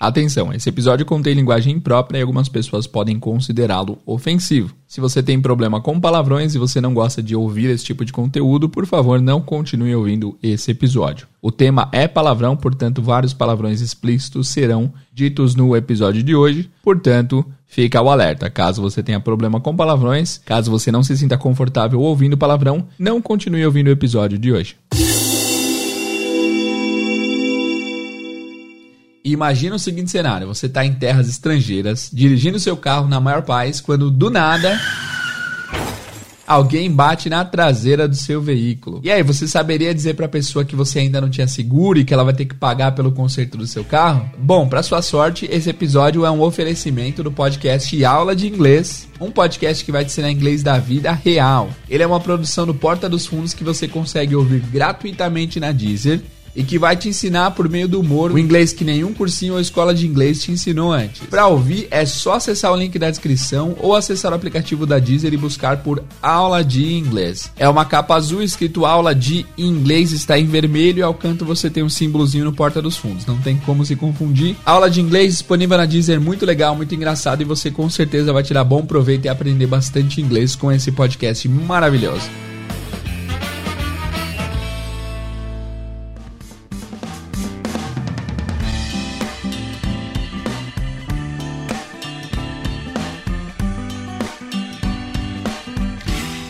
Atenção, esse episódio contém linguagem imprópria e algumas pessoas podem considerá-lo ofensivo. Se você tem problema com palavrões e você não gosta de ouvir esse tipo de conteúdo, por favor, não continue ouvindo esse episódio. O tema é palavrão, portanto, vários palavrões explícitos serão ditos no episódio de hoje. Portanto, fica o alerta. Caso você tenha problema com palavrões, caso você não se sinta confortável ouvindo palavrão, não continue ouvindo o episódio de hoje. Imagina o seguinte cenário: você está em terras estrangeiras, dirigindo seu carro na maior paz, quando do nada alguém bate na traseira do seu veículo. E aí, você saberia dizer para a pessoa que você ainda não tinha seguro e que ela vai ter que pagar pelo conserto do seu carro? Bom, para sua sorte, esse episódio é um oferecimento do podcast Aula de Inglês, um podcast que vai te ensinar inglês da vida real. Ele é uma produção do Porta dos Fundos que você consegue ouvir gratuitamente na Deezer e que vai te ensinar por meio do humor o inglês que nenhum cursinho ou escola de inglês te ensinou antes. Para ouvir é só acessar o link da descrição ou acessar o aplicativo da Deezer e buscar por aula de inglês. É uma capa azul escrito aula de inglês está em vermelho e ao canto você tem um símbolozinho no porta dos fundos. Não tem como se confundir. Aula de inglês disponível na Deezer, muito legal, muito engraçado e você com certeza vai tirar bom proveito e aprender bastante inglês com esse podcast maravilhoso.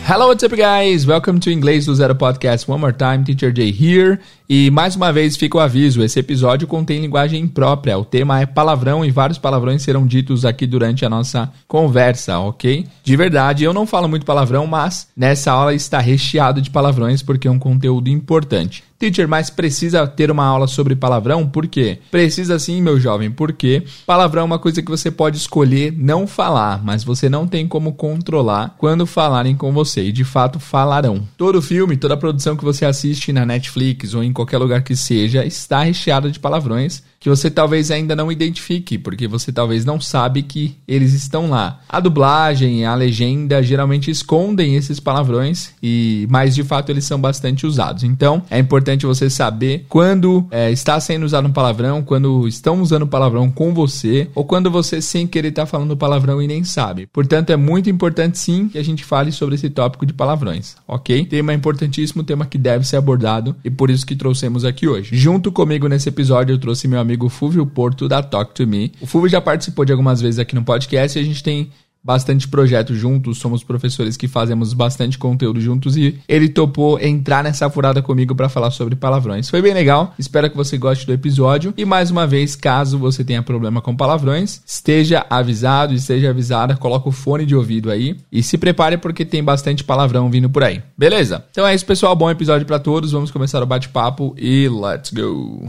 Hello, what's up, guys? Welcome to Inglês do Zero Podcast. One more time, Teacher Jay here. E mais uma vez fica o aviso: esse episódio contém linguagem imprópria. O tema é palavrão e vários palavrões serão ditos aqui durante a nossa conversa, ok? De verdade, eu não falo muito palavrão, mas nessa aula está recheado de palavrões porque é um conteúdo importante. Teacher, mas precisa ter uma aula sobre palavrão? Por quê? Precisa sim, meu jovem, porque palavrão é uma coisa que você pode escolher não falar, mas você não tem como controlar quando falarem com você, e de fato falarão. Todo filme, toda produção que você assiste na Netflix ou em qualquer lugar que seja, está recheada de palavrões que você talvez ainda não identifique, porque você talvez não sabe que eles estão lá. A dublagem, a legenda geralmente escondem esses palavrões e, mas de fato eles são bastante usados. Então é importante você saber quando é, está sendo usado um palavrão, quando estão usando palavrão com você ou quando você sem querer está falando palavrão e nem sabe. Portanto é muito importante sim que a gente fale sobre esse tópico de palavrões, ok? Tema importantíssimo, tema que deve ser abordado e por isso que trouxemos aqui hoje. Junto comigo nesse episódio eu trouxe meu amigo amigo Fúvio Porto da Talk to Me. O Fúvio já participou de algumas vezes aqui no podcast e a gente tem bastante projeto juntos, somos professores que fazemos bastante conteúdo juntos e ele topou entrar nessa furada comigo para falar sobre palavrões. Foi bem legal, espero que você goste do episódio e mais uma vez, caso você tenha problema com palavrões, esteja avisado, esteja avisada, coloca o fone de ouvido aí e se prepare porque tem bastante palavrão vindo por aí. Beleza? Então é isso, pessoal, bom episódio para todos. Vamos começar o bate-papo e let's go.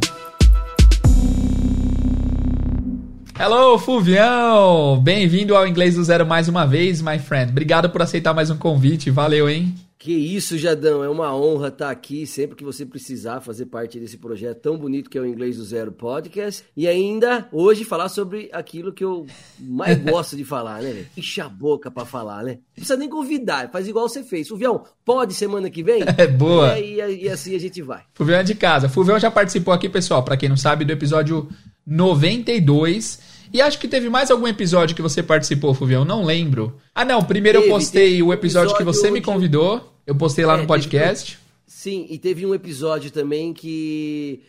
Hello, Fulvião! Bem-vindo ao Inglês do Zero mais uma vez, my friend. Obrigado por aceitar mais um convite. Valeu, hein? Que isso, Jadão. É uma honra estar aqui sempre que você precisar fazer parte desse projeto tão bonito que é o Inglês do Zero Podcast. E ainda hoje falar sobre aquilo que eu mais gosto de falar, né? Enche a boca pra falar, né? Não precisa nem convidar, faz igual você fez. Fulvião, pode semana que vem? É boa. E, e, e assim a gente vai. Fulvião é de casa. Fulvião já participou aqui, pessoal, para quem não sabe, do episódio 92 e acho que teve mais algum episódio que você participou, Fulvião, não lembro. Ah, não, primeiro teve, eu postei o episódio, episódio, que você me convidou, eu postei lá é, no podcast. Teve, sim, e teve um episódio também que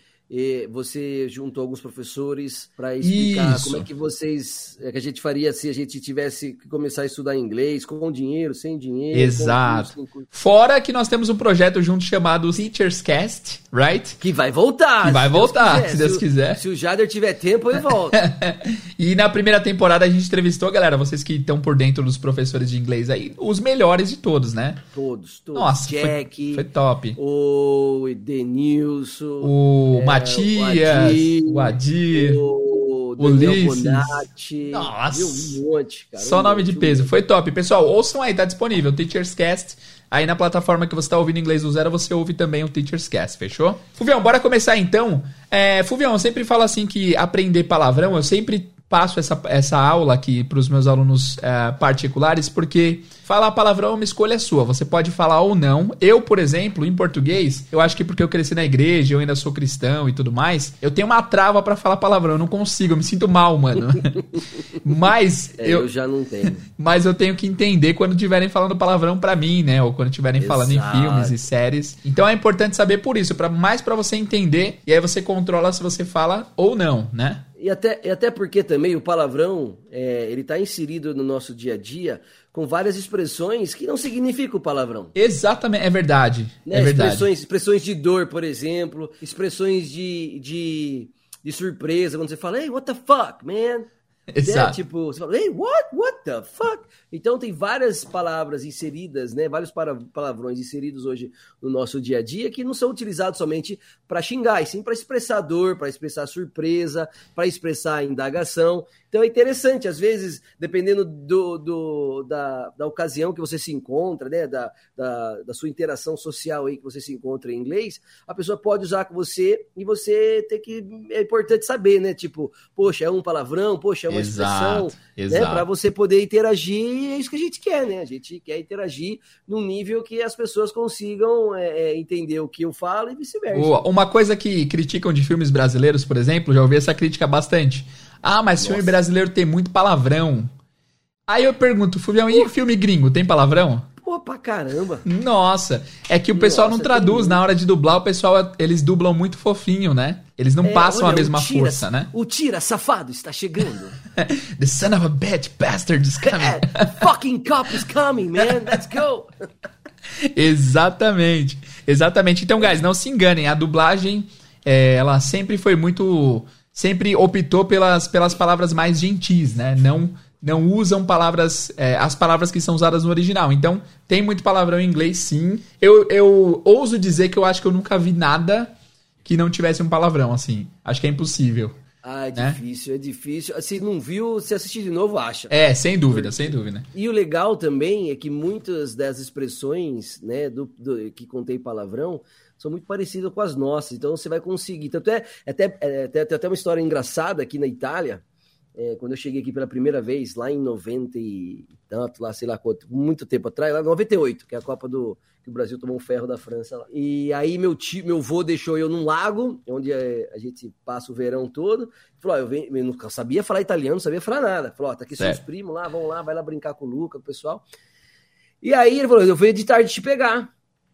você juntou alguns professores para explicar Isso. como é que vocês é que a gente faria se a gente tivesse que começar a estudar inglês com dinheiro, sem dinheiro. Exato. Com Fora que nós temos um projeto junto chamado Teachers Cast, right? Que vai voltar. Que vai voltar, se Deus quiser. Se o Jader tiver tempo, ele volta. e na primeira temporada a gente entrevistou, galera, vocês que estão por dentro dos professores de inglês aí, os melhores de todos, né? Todos, todos. Nossa, Jack, foi, foi top. O Denilson, o é, Matias, o Adir, o, o Ulisses. Nossa, um monte, cara. Só um nome de peso. Foi top. Pessoal, ouçam aí, tá disponível. Teachers Cast. Aí na plataforma que você está ouvindo inglês do zero, você ouve também o Teacher's Cast, fechou? Fuvião, bora começar então. É, Fuvião, eu sempre falo assim que aprender palavrão, eu sempre passo essa, essa aula aqui para os meus alunos uh, particulares, porque falar palavrão é uma escolha sua. Você pode falar ou não. Eu, por exemplo, em português, eu acho que porque eu cresci na igreja, eu ainda sou cristão e tudo mais, eu tenho uma trava para falar palavrão. Eu não consigo, eu me sinto mal, mano. mas é, eu, eu, já não tenho. Mas eu tenho que entender quando estiverem falando palavrão para mim, né? Ou quando estiverem falando em filmes e séries. Então é importante saber por isso, para mais para você entender e aí você controla se você fala ou não, né? E até, e até porque também o palavrão, é, ele está inserido no nosso dia a dia com várias expressões que não significam palavrão. Exatamente, é verdade. Né? É verdade. Expressões, expressões de dor, por exemplo, expressões de, de, de surpresa, quando você fala, hey, what the fuck, man? Exato. Né? Tipo, você fala, hey, what? What the fuck? Então tem várias palavras inseridas, né? Vários palavrões inseridos hoje no nosso dia a dia que não são utilizados somente para xingar, e sim para expressar dor, para expressar surpresa, para expressar indagação. Então é interessante, às vezes, dependendo do, do da, da ocasião que você se encontra, né? Da, da, da, sua interação social aí que você se encontra em inglês, a pessoa pode usar com você e você tem que. É importante saber, né? Tipo, poxa, é um palavrão, poxa, é uma exato, expressão, exato. né? Para você poder interagir é isso que a gente quer, né? A gente quer interagir num nível que as pessoas consigam é, é entender o que eu falo e vice-versa. Uma coisa que criticam de filmes brasileiros, por exemplo, já ouvi essa crítica bastante. Ah, mas Nossa. filme brasileiro tem muito palavrão. Aí eu pergunto, Fubião, e filme gringo, tem palavrão? Pô, pra caramba. Nossa, é que o pessoal Nossa, não traduz. Na hora de dublar, o pessoal, eles dublam muito fofinho, né? Eles não é, passam olha, a mesma tira, força, né? O tira safado está chegando. The son of a bitch bastard is coming. Fucking cop is coming, man. Let's go. Exatamente. Exatamente. Então, guys, não se enganem. A dublagem, é, ela sempre foi muito... Sempre optou pelas, pelas palavras mais gentis, né? Não não usam palavras, é, as palavras que são usadas no original. Então, tem muito palavrão em inglês, sim. Eu, eu ouso dizer que eu acho que eu nunca vi nada que não tivesse um palavrão, assim. Acho que é impossível. Ah, é né? difícil, é difícil. Se não viu, se assistir de novo, acha. É, sem dúvida, sem dúvida. E o legal também é que muitas das expressões, né, do, do que contém palavrão, são muito parecidas com as nossas. Então você vai conseguir. Tanto é, até, é, tem até uma história engraçada aqui na Itália, é, quando eu cheguei aqui pela primeira vez, lá em 90 e tanto, lá sei lá quanto, muito tempo atrás, lá em 98, que é a Copa do que o Brasil tomou um ferro da França lá. E aí meu tio, meu vô deixou eu num lago, onde é, a gente passa o verão todo. Falou, eu, venho, eu não sabia falar italiano, não sabia falar nada. Falou, ó, tá aqui seus primos lá, vão lá, vai lá brincar com o Luca, com o pessoal. E aí ele falou, eu venho de tarde te pegar.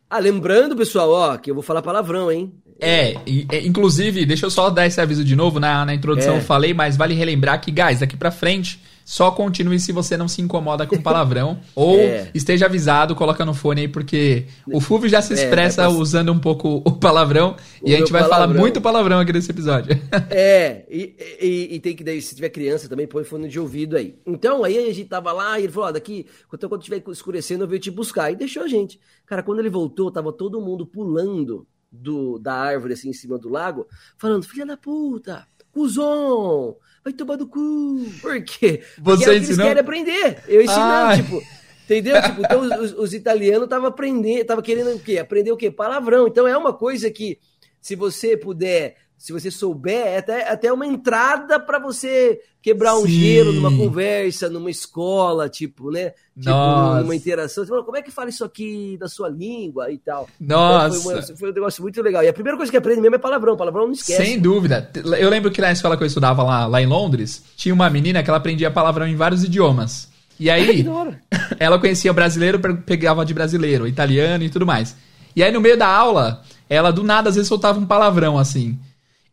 Ah, lembrando, pessoal, ó, que eu vou falar palavrão, hein? É, é, inclusive, deixa eu só dar esse aviso de novo, na, na introdução é. eu falei, mas vale relembrar que, guys, daqui pra frente, só continue se você não se incomoda com palavrão. ou é. esteja avisado, coloca no fone aí, porque o Fulvio já se é, expressa é, usando um pouco o palavrão o e a gente vai palavrão. falar muito palavrão aqui nesse episódio. é, e, e, e, tem que, daí, se tiver criança também, põe fone de ouvido aí. Então, aí a gente tava lá e ele falou: ó, daqui, quando, quando tiver escurecendo, eu venho te buscar. E deixou a gente. Cara, quando ele voltou, tava todo mundo pulando do, da árvore assim em cima do lago, falando: filha da puta, cuzão, vai tomar do cu. Por quê? Porque Você é o que eles querem aprender. Eu ensinando, tipo. Entendeu? Tipo, então os, os italianos estavam aprendendo, estavam querendo o quê? Aprender o quê? Palavrão. Então é uma coisa que, se você puder se você souber, é até, até uma entrada para você quebrar um Sim. gelo numa conversa, numa escola, tipo, né? Tipo, Nossa. numa interação. Você fala, como é que fala isso aqui da sua língua e tal? Nossa! Então, foi, uma, foi, um negócio muito legal. E a primeira coisa que aprende mesmo é palavrão. Palavrão não esquece. Sem dúvida. Eu lembro que na escola que eu estudava lá, lá em Londres, tinha uma menina que ela aprendia palavrão em vários idiomas. E aí, ela conhecia brasileiro, pegava de brasileiro, italiano e tudo mais. E aí, no meio da aula, ela do nada às vezes soltava um palavrão assim.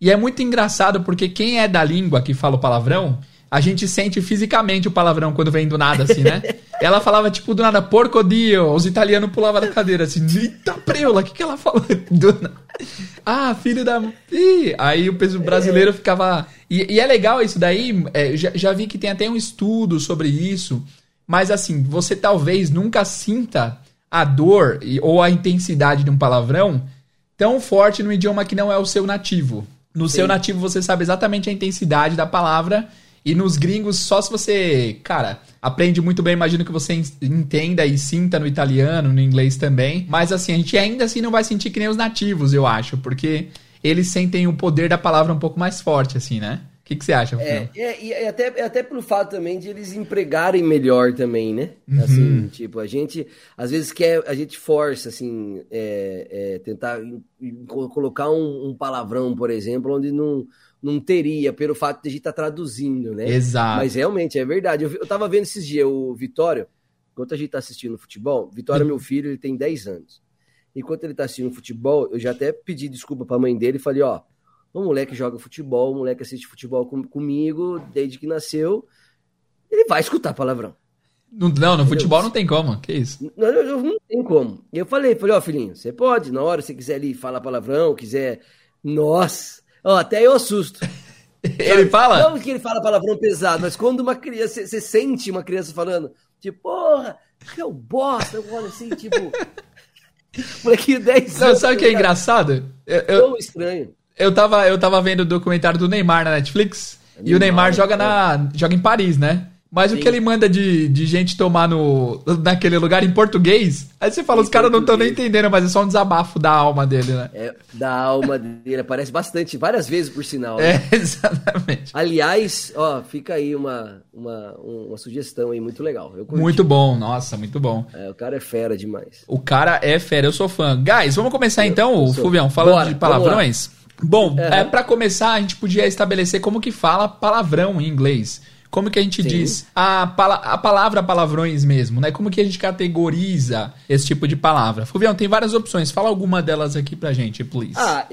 E é muito engraçado porque quem é da língua que fala o palavrão, a gente sente fisicamente o palavrão quando vem do nada, assim, né? ela falava, tipo, do nada, porcodio. Os italianos pulavam da cadeira, assim, eita preula, o que, que ela falou? Do... Ah, filho da... Ih! Aí o peso brasileiro ficava... E, e é legal isso daí, é, já, já vi que tem até um estudo sobre isso, mas assim, você talvez nunca sinta a dor ou a intensidade de um palavrão tão forte no idioma que não é o seu nativo. No Sim. seu nativo você sabe exatamente a intensidade da palavra. E nos gringos, só se você, cara, aprende muito bem, imagino que você entenda e sinta no italiano, no inglês também. Mas assim, a gente ainda assim não vai sentir que nem os nativos, eu acho, porque eles sentem o poder da palavra um pouco mais forte, assim, né? O que, que você acha, é, é, e é até, é até pelo fato também de eles empregarem melhor também, né? Uhum. Assim, tipo, a gente às vezes quer, a gente força, assim, é, é, tentar colocar um, um, palavrão, por exemplo, onde não, não teria, pelo fato de a gente estar tá traduzindo, né? Exato. Mas realmente, é verdade. Eu, eu tava vendo esses dias o Vitório, enquanto a gente tá assistindo futebol, Vitório, meu filho, ele tem 10 anos. Enquanto ele tá assistindo futebol, eu já até pedi desculpa pra mãe dele e falei, ó o moleque joga futebol, o moleque assiste futebol com, comigo desde que nasceu. Ele vai escutar palavrão. Não, não no futebol não tem como, que isso? Não, não, não tem como. E eu falei, falei, ó, filhinho, você pode, na hora, se quiser ali falar palavrão, quiser. Nossa! Ó, até eu assusto. ele fala? Não que ele fala palavrão pesado, mas quando uma criança, você sente uma criança falando, tipo, porra, que é o bosta, eu olho assim, tipo. Molequinho 10 anos. Sabe o que é engraçado? Eu, eu... Tão estranho. Eu tava, eu tava vendo o documentário do Neymar na Netflix. Neymar, e o Neymar joga, na, joga em Paris, né? Mas Sim. o que ele manda de, de gente tomar no, naquele lugar em português, aí você fala, em os caras não estão nem entendendo, mas é só um desabafo da alma dele, né? É, da alma dele, aparece bastante, várias vezes por sinal. Né? É, exatamente. Aliás, ó, fica aí uma, uma, uma sugestão aí muito legal. muito bom, nossa, muito bom. É, o cara é fera demais. O cara é fera, eu sou fã. Guys, vamos começar eu, então, eu Fuvião, falando Bora, de palavrões. Bom, uhum. é, para começar, a gente podia estabelecer como que fala palavrão em inglês. Como que a gente Sim. diz a, pala a palavra palavrões mesmo, né? Como que a gente categoriza esse tipo de palavra? Fuvião, tem várias opções. Fala alguma delas aqui pra gente, please. Ah,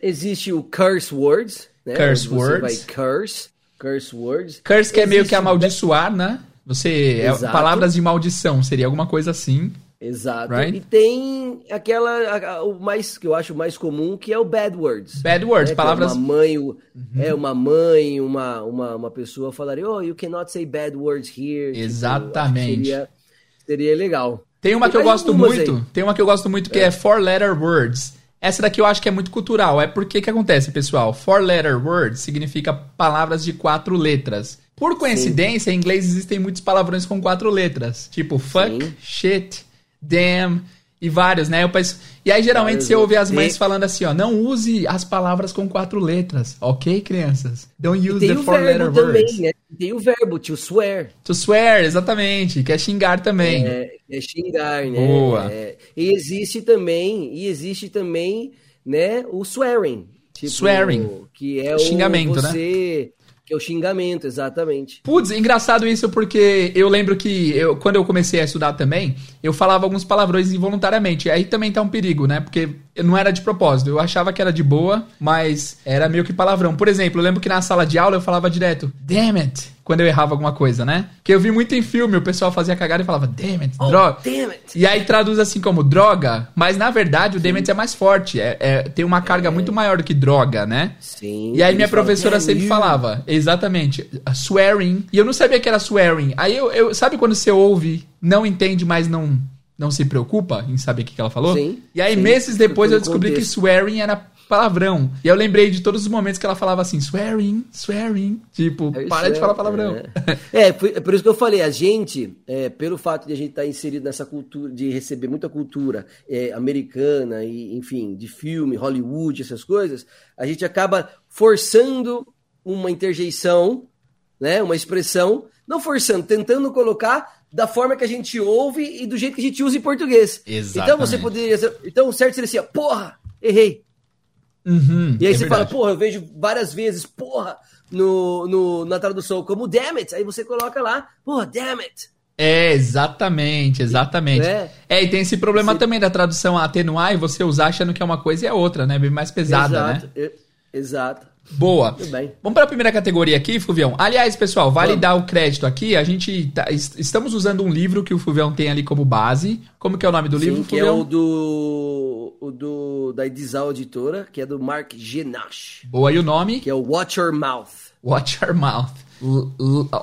existe o curse words, né? Curse words. Vai curse, curse words. Curse que existe é meio que amaldiçoar, né? Você, é, palavras de maldição, seria alguma coisa assim. Exato. Right? E tem aquela, a, o mais que eu acho mais comum, que é o bad words. Bad words, né? palavras. É uma mãe, uhum. é uma mãe, uma, uma, uma pessoa falaria, oh, you cannot say bad words here. Tipo, Exatamente. Tipo, seria, seria legal. Tem uma que eu gosto muito, aí. tem uma que eu gosto muito que é, é four letter words. Essa daqui eu acho que é muito cultural. É porque que acontece, pessoal? Four letter words significa palavras de quatro letras. Por coincidência, Sim. em inglês existem muitos palavrões com quatro letras. Tipo fuck, Sim. shit, damn e vários, né? Penso... E aí geralmente Vários você ouve as mães falando assim, ó, não use as palavras com quatro letras, ok, crianças? Don't use the four letter também, words. Né? Tem o verbo to swear. To swear, exatamente, que é xingar também. É, é xingar, né? Boa. É, e existe também, e existe também, né, o swearing. Tipo, swearing. Que é o xingamento, né? você... né? É o xingamento, exatamente. Putz, engraçado isso porque eu lembro que eu, quando eu comecei a estudar também, eu falava alguns palavrões involuntariamente. Aí também tá um perigo, né? Porque não era de propósito. Eu achava que era de boa, mas era meio que palavrão. Por exemplo, eu lembro que na sala de aula eu falava direto, damn it, quando eu errava alguma coisa, né? Porque eu vi muito em filme, o pessoal fazia cagada e falava, damn it, oh, droga. Damn it. E aí traduz assim como droga, mas na verdade o damn it é mais forte. É, é tem uma carga é. muito maior do que droga, né? Sim. E aí minha professora sempre you. falava, exatamente, swearing. E eu não sabia que era swearing. Aí eu, eu sabe quando você ouve, não entende, mas não não se preocupa em saber o que, que ela falou? Sim. E aí, sim, meses depois, eu descobri contexto. que swearing era palavrão. E eu lembrei de todos os momentos que ela falava assim, swearing, swearing. Tipo, é para de falar palavrão. É, é, por, é, por, isso que eu falei, a gente, é, pelo fato de a gente estar tá inserido nessa cultura, de receber muita cultura é, americana, e enfim, de filme, Hollywood, essas coisas, a gente acaba forçando uma interjeição, né, uma expressão, não forçando, tentando colocar da forma que a gente ouve e do jeito que a gente usa em português. Exatamente. Então você poderia. Então o certo seria assim, porra, errei. Uhum, e aí é você verdade. fala, porra, eu vejo várias vezes, porra, no, no, na tradução como damn it. Aí você coloca lá, porra, damn it. É, exatamente, exatamente. É, é e tem esse problema também da tradução atenuar e você usar achando que é uma coisa e é outra, né? Bem mais pesada, Exato. né? Exato. Boa. Vamos para a primeira categoria aqui, Fuvião. Aliás, pessoal, vale Vamos. dar o crédito aqui. A gente tá, estamos usando um livro que o Fuvião tem ali como base. Como que é o nome do Sim, livro, que é o do, o do da Edisal Editora, que é do Mark Genache. Boa, e o nome? Que é o Watch Your Mouth. Watch Your Mouth.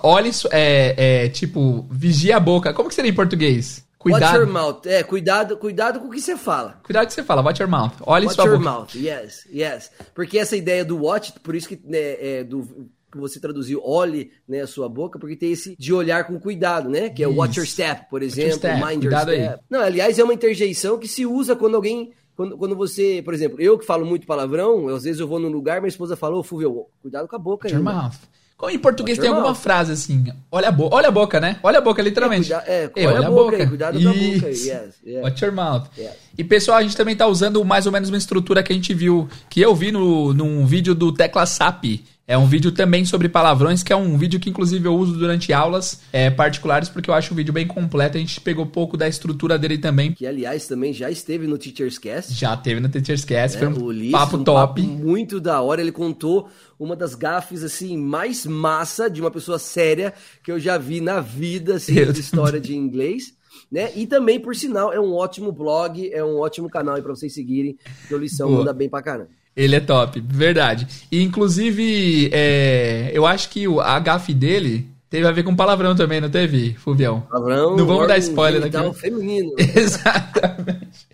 Olha isso, é, é tipo, vigia a boca. Como que seria em português? Cuidado. Watch your mouth. É, cuidado, cuidado com o que você fala. Cuidado com o que você fala. Watch your mouth. Olha watch sua your boca. mouth. Yes, yes. Porque essa ideia do watch, por isso que né, é, do que você traduziu, olhe né, a sua boca, porque tem esse de olhar com cuidado, né? Que é o watch your step, por exemplo, step. mind cuidado your step. Aí. Não, aliás, é uma interjeição que se usa quando alguém quando, quando você, por exemplo, eu que falo muito palavrão, às vezes eu vou num lugar, minha esposa falou, Fulvio, cuidado com a boca aí. Your mouth. Como em português tem alguma frase assim, olha a boca, olha a boca, né? Olha a boca, literalmente. É, cuida, é, olha, olha, a boca, boca. Aí, cuidado com a boca. Yes, yes. Watch your mouth. Yes. E pessoal, a gente também tá usando mais ou menos uma estrutura que a gente viu, que eu vi no, num vídeo do Tecla SAP, é um vídeo também sobre palavrões, que é um vídeo que inclusive eu uso durante aulas é, particulares, porque eu acho o vídeo bem completo. A gente pegou pouco da estrutura dele também. Que, aliás, também já esteve no Teacher's Cast. Já teve no Teacher's Cast, é, foi um Ulisses, papo um top. Papo muito da hora. Ele contou uma das gafes, assim, mais massa de uma pessoa séria que eu já vi na vida, assim, de história de inglês. Né? E também, por sinal, é um ótimo blog, é um ótimo canal aí pra vocês seguirem, que o Lição manda bem pra caramba. Ele é top, verdade. E inclusive, é, eu acho que a gafe dele teve a ver com palavrão também, não teve, Fuvião? Palavrão. Não vamos dar spoiler daqui. feminino. Exatamente.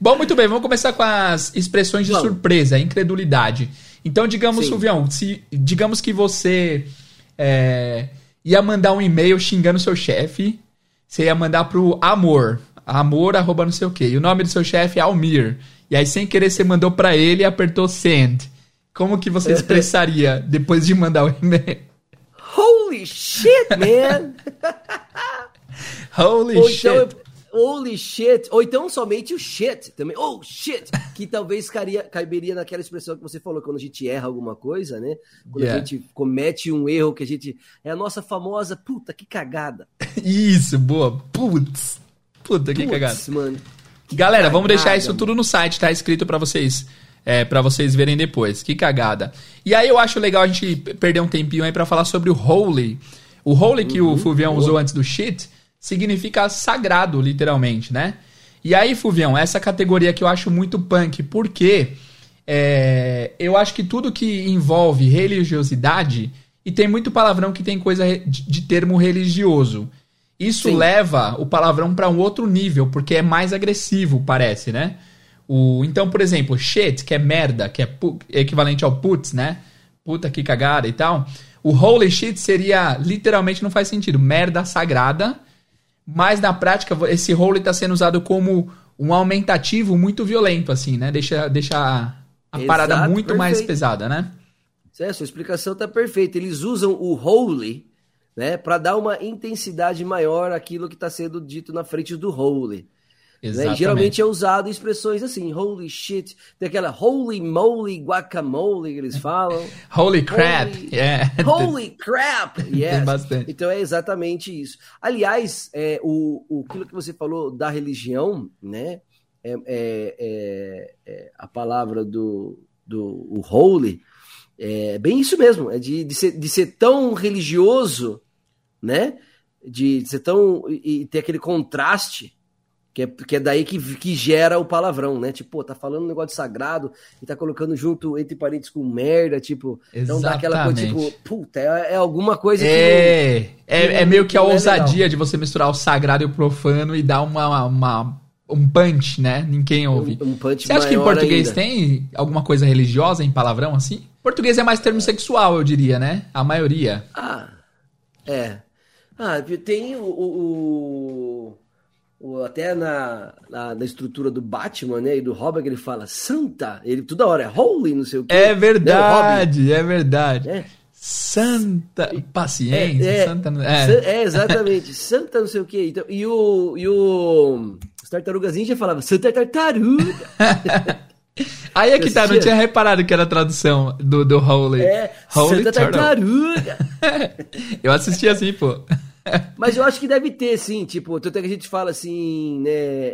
Bom, muito bem, vamos começar com as expressões de surpresa, incredulidade. Então, digamos, Fuvião, se digamos que você é, ia mandar um e-mail xingando seu chefe, você ia mandar pro amor, amor arroba não sei o quê. E o nome do seu chefe é Almir. E aí, sem querer, você mandou para ele e apertou send. Como que você expressaria depois de mandar o e-mail? Holy shit, man! Holy Ou shit! Então, holy shit! Ou então somente o shit também. Oh, shit! Que talvez caria, caberia naquela expressão que você falou, quando a gente erra alguma coisa, né? Quando yeah. a gente comete um erro que a gente. É a nossa famosa puta, que cagada. Isso, boa. Putz. Puta, que Puts, cagada. mano. Galera, vamos deixar isso tudo no site, tá escrito para vocês. É, para vocês verem depois. Que cagada. E aí eu acho legal a gente perder um tempinho aí para falar sobre o holy. O holy que uhum, o Fulvião boa. usou antes do shit significa sagrado, literalmente, né? E aí, Fulvião, essa categoria que eu acho muito punk, porque é, eu acho que tudo que envolve religiosidade, e tem muito palavrão que tem coisa de, de termo religioso. Isso Sim. leva o palavrão para um outro nível, porque é mais agressivo, parece, né? O, então, por exemplo, shit, que é merda, que é equivalente ao putz, né? Puta que cagada e tal. O holy shit seria, literalmente, não faz sentido, merda sagrada. Mas na prática, esse holy está sendo usado como um aumentativo muito violento, assim, né? Deixa, deixa a Exato, parada muito perfeito. mais pesada, né? É, sua explicação tá perfeita. Eles usam o holy né, para dar uma intensidade maior àquilo que está sendo dito na frente do holy. Né? Geralmente é usado expressões assim, holy shit, tem aquela holy moly guacamole que eles falam. holy crap, holy, yeah. Holy crap, yes. Então é exatamente isso. Aliás, é, o, o, aquilo que você falou da religião, né, é, é, é, é a palavra do, do o holy, é bem isso mesmo, é de, de, ser, de ser tão religioso né? De ser tão. e, ter aquele contraste. Que é, que é daí que, que gera o palavrão, né? Tipo, pô, tá falando um negócio de sagrado e tá colocando junto entre parentes com merda, tipo. Exatamente. Então dá aquela coisa, tipo, puta, é, é alguma coisa é, que. é, é, é meio que a é ousadia legal. de você misturar o sagrado e o profano e dar uma, uma um punch, né? Ninguém ouve. Um, um punch Você acha que em português ainda. tem alguma coisa religiosa em palavrão assim? Português é mais termo sexual, eu diria, né? A maioria. Ah, é. Ah, tem o, o, o até na, na, na, estrutura do Batman, né, e do Robin, que ele fala Santa, ele toda hora é Holy, não sei o quê. É verdade, né, é verdade. É. Santa paciência, é, é, Santa, é. é exatamente, Santa não sei o quê. Então, e o e o as tartarugas ninja falava Santa tartaruga. Aí é que tá, não tinha reparado que era a tradução do, do Holy. É, Holy Santa Tartaruga. eu assisti assim, pô. Mas eu acho que deve ter, sim, tipo, tanto é que a gente fala assim, né,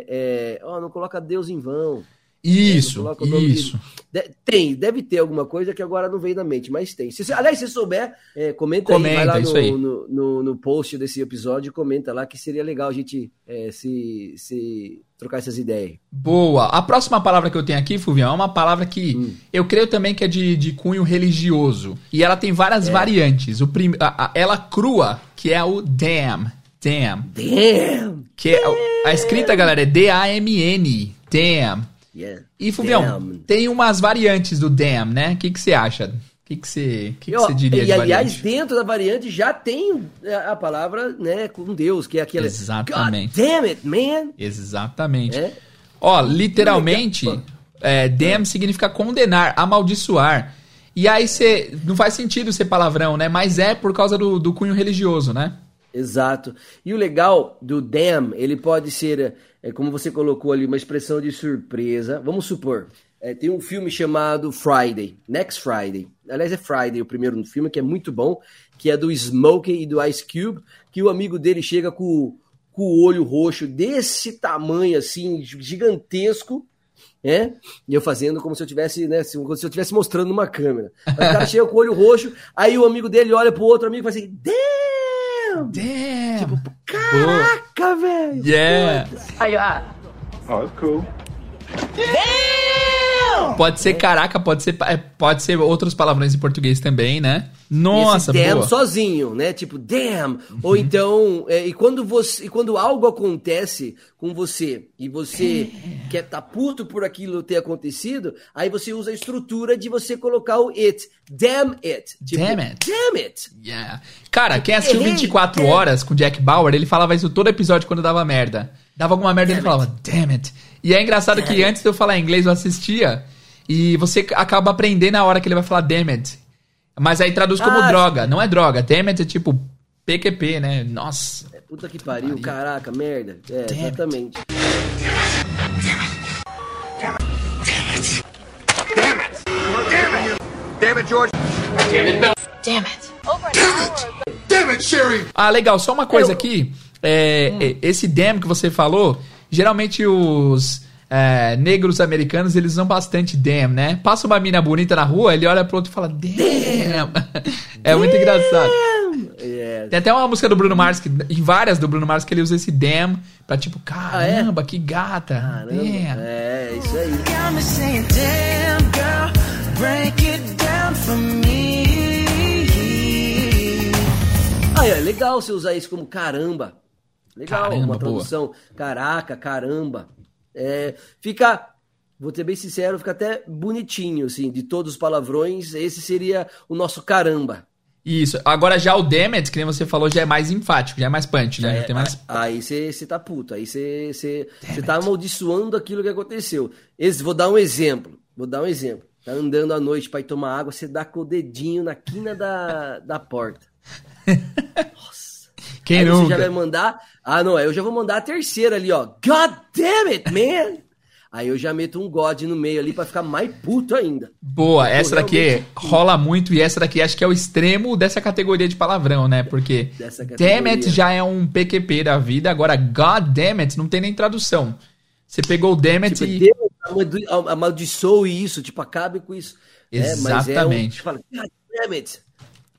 é, ó, não coloca Deus em vão. Isso, isso. De, tem, deve ter alguma coisa que agora não veio na mente, mas tem. Se, aliás, se souber, é, comenta, comenta, aí, vai lá no, aí. No, no, no, post desse episódio, comenta lá que seria legal a gente é, se, se trocar essas ideias. Boa. A próxima palavra que eu tenho aqui, Fulvião, é uma palavra que hum. eu creio também que é de, de cunho religioso. E ela tem várias é. variantes. O prim, a, a, ela crua, que é o damn. Damn. Damn. Que é, a escrita, galera, é D-A-M-N. Damn. Yeah. E, Fulvião, tem umas variantes do damn, né? O que, que você acha? O que, que, você, que, que você diria e, de aliás, variante? dentro da variante já tem a palavra, né, com Deus, que é aquela... Exatamente. God damn it, man! Exatamente. É? Ó, literalmente, é, damn significa condenar, amaldiçoar. E aí você. Não faz sentido ser palavrão, né? Mas é por causa do, do cunho religioso, né? Exato. E o legal do damn, ele pode ser, é, como você colocou ali, uma expressão de surpresa. Vamos supor, é, tem um filme chamado Friday, Next Friday. Aliás, é Friday o primeiro filme, que é muito bom, que é do Smokey e do Ice Cube, que o amigo dele chega com, com o olho roxo desse tamanho, assim, gigantesco, é? E eu fazendo como se eu tivesse, né, se eu estivesse mostrando numa câmera. Aí o cara chega com o olho roxo, aí o amigo dele olha pro outro amigo e faz assim! Damn! Tipo, caraca, velho! Yeah! Aí, ó. Oh, that's Pode ser caraca, pode ser, é, pode ser outros palavrões em português também, né? Nossa, e esse damn boa. sozinho, né? Tipo, damn. Ou então, é, e quando você, e quando algo acontece com você e você quer tá puto por aquilo ter acontecido, aí você usa a estrutura de você colocar o it. Damn it. Tipo, Damn it. Damn it. Yeah. Cara, quem assistiu Errei, 24 é. horas com Jack Bauer, ele falava isso todo episódio quando dava merda. Dava alguma merda, ele falava, damn it. E é engraçado que antes de eu falar inglês, eu assistia e você acaba aprendendo na hora que ele vai falar damn it. Mas aí traduz como Ah, droga. Não é droga. Damn it é tipo PQP, né? Nossa. É, puta que pariu, caraca, merda. É, Damn it. exatamente. Damn it, George. Damn it. Damn it, Sherry. Ah, legal. Só uma coisa aqui. É, é, Esse damn que você falou, geralmente os é, negros americanos, eles usam bastante damn, né? Passa uma mina bonita na rua, ele olha pro outro e fala damn. É muito engraçado. É, Tem até uma música do Bruno Mars, que, em várias do Bruno Mars, que ele usa esse damn pra tipo, caramba, que gata. caramba. Damn. É, isso aí. got me saying, damn girl, break it down for me. Ah, é legal você usar isso como caramba. Legal, Caramba, uma boa. tradução. Caraca, caramba. É, fica, vou ser bem sincero, fica até bonitinho, assim, de todos os palavrões, esse seria o nosso caramba. Isso. Agora já o damn it, que nem você falou, já é mais enfático, já é mais punch, né? Já É, tem mais... Aí você tá puto, aí você tá amaldiçoando aquilo que aconteceu. Esse, vou dar um exemplo, vou dar um exemplo. Tá andando à noite pra ir tomar água, você dá com o dedinho na quina da, da porta. Quem aí você nunca? já vai mandar. Ah, não, aí eu já vou mandar a terceira ali, ó. God damn it, man! Aí eu já meto um God no meio ali pra ficar mais puto ainda. Boa, Eu essa daqui realmente- rola muito e essa daqui acho que é o extremo dessa categoria de palavrão, né? Porque damn it já é um PQP da vida, agora God damn it não tem nem tradução. Você pegou o damn it Tipo, e... Deus amaldi- amaldiçoe isso, tipo, acabe com isso. É, mas é um, Exatamente. você fala, God damn it.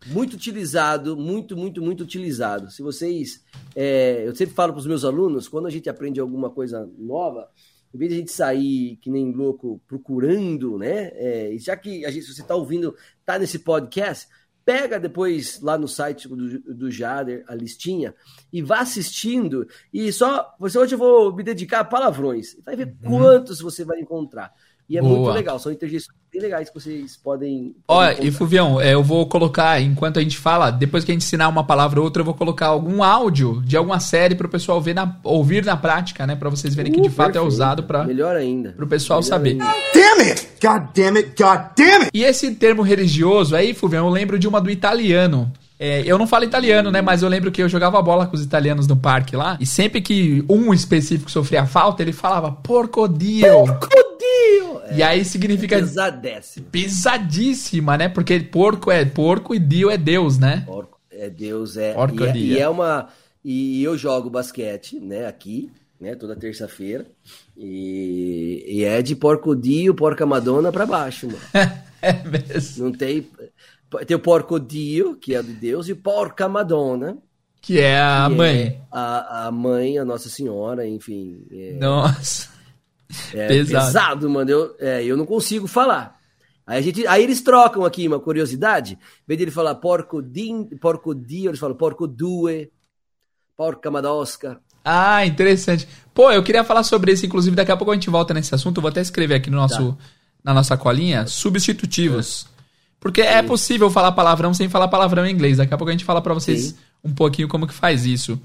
Muito utilizado, muito, muito, muito utilizado. Se vocês. é, eu sempre falo para os meus alunos, quando a gente aprende alguma coisa nova, em vez de a gente sair que nem louco procurando, né? é, e já que a gente, se você está ouvindo, tá nesse podcast, pega depois lá no site do, do Jader a listinha e vá assistindo. E só. Você hoje eu vou me dedicar a palavrões. Vai ver quantos você vai encontrar. E é Boa. muito legal, são interjeições bem legais que vocês podem. Ó, e. Fuvião, é, eu vou colocar, enquanto a gente fala, depois que a gente ensinar uma palavra ou outra, eu vou colocar algum áudio de alguma série pro pessoal ver na, ouvir na prática, né? Pra vocês verem que de Uh, fato é perfeito. usado pra, Melhor ainda. pro pessoal Melhor saber. ainda. Damn it. God damn it. God damn it. E esse termo religioso aí, Fulvio, eu lembro de uma do italiano. É, eu não falo italiano, né? Mas eu lembro que eu jogava bola com os italianos no parque lá. E sempre que um específico sofria falta, ele falava porco dio. Codinho! E aí significa Pesadéssimo. pesadíssima, né? Porque porco é porco e dio é Deus, né? Porco, é Deus, é. Porco e, é dia. e é uma. E eu jogo basquete, né, aqui, né, toda terça-feira. E, e é de porco dio, porca madonna pra baixo, mano. é mesmo. Não tem. Tem o porco dio, que é do Deus, e porca madonna. Que é a que mãe. é a, a mãe, a Nossa Senhora, enfim. É, Nossa. É Pesado. pesado, mano. Eu, é, eu não consigo falar. Aí, a gente, aí eles trocam aqui uma curiosidade. Em vez de ele falar porco din, porco dio, eles falam porco due, porca madosca. Ah, interessante. Pô, eu queria falar sobre isso, inclusive daqui a pouco a gente volta nesse assunto. Eu vou até escrever aqui no nosso, Tá. na nossa colinha, substitutivos. Porque é possível falar palavrão sem falar palavrão em inglês. Daqui a pouco a gente fala pra vocês Sim. um pouquinho como que faz isso.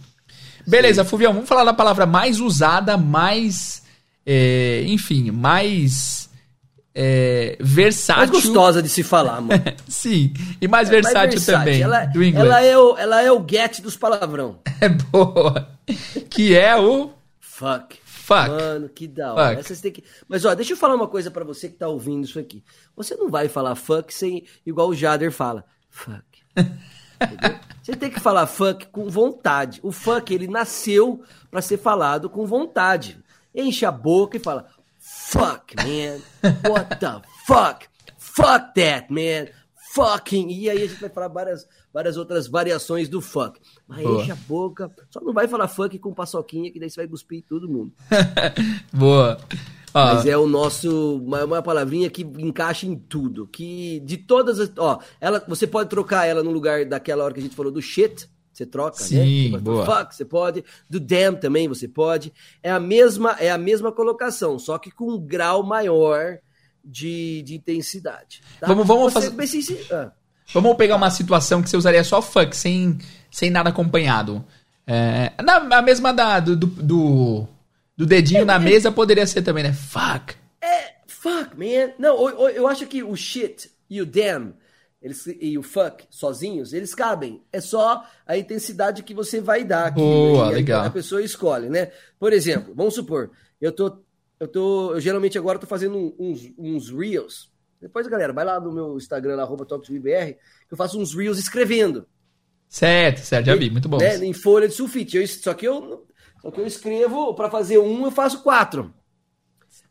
Beleza, Fuvião, vamos falar da palavra mais usada, mais é, enfim, mais é, Mais versátil. gostosa de se falar, mano. Sim, e mais Mais versátil, também Ela, do inglês. ela é o, ela é o get dos palavrão. É boa. Que é o Fuck. Fuck. Mano, que da hora. Fuck. Essa você tem que... Mas ó, deixa eu falar uma coisa pra você que tá ouvindo isso aqui. Você não vai falar fuck sem igual o Jader fala. Fuck. Entendeu? Você tem que falar fuck com vontade. O fuck, ele nasceu pra ser falado com vontade. Enche a boca e fala fuck, man. What the fuck? Fuck that, man. Fucking. E aí a gente vai falar várias, várias outras variações do fuck. Mas Boa. enche a boca. Só não vai falar fuck com paçoquinha, que daí você vai cuspir todo mundo. Boa. Ó, Mas é o nosso. Uma, uma palavrinha que encaixa em tudo. Que de todas as. Ó, ela, você pode trocar ela no lugar daquela hora que a gente falou do shit. Você troca, né? Sim, Você pode boa. Fuck, você pode. Do damn também você pode. É a mesma, é a mesma colocação, só que com um grau maior de, de intensidade. tá? Vamos- vamos Você fazer- precisa- ah, Vamos pegar uma situação que você usaria só fuck, sem, sem nada acompanhado. É, na, a mesma da, do, do, do, dedinho na mesa poderia ser também, né? Fuck. É, fuck, man. Não, eu, eu- acho que o shit e o damn eles, e o fuck sozinhos, eles cabem. É só a intensidade que você vai dar. aqui. Boa, E aí legal. A pessoa escolhe, né? Por exemplo, vamos supor, eu tô. Eu tô. Eu geralmente agora tô fazendo uns, uns reels. Depois, galera, vai lá no meu Instagram, lá, arroba TopsBR, que eu faço uns reels escrevendo. Certo, certo, já vi, muito bom. Né, em folha de sulfite. Eu, só, que eu, só que eu escrevo, para fazer um, eu faço quatro.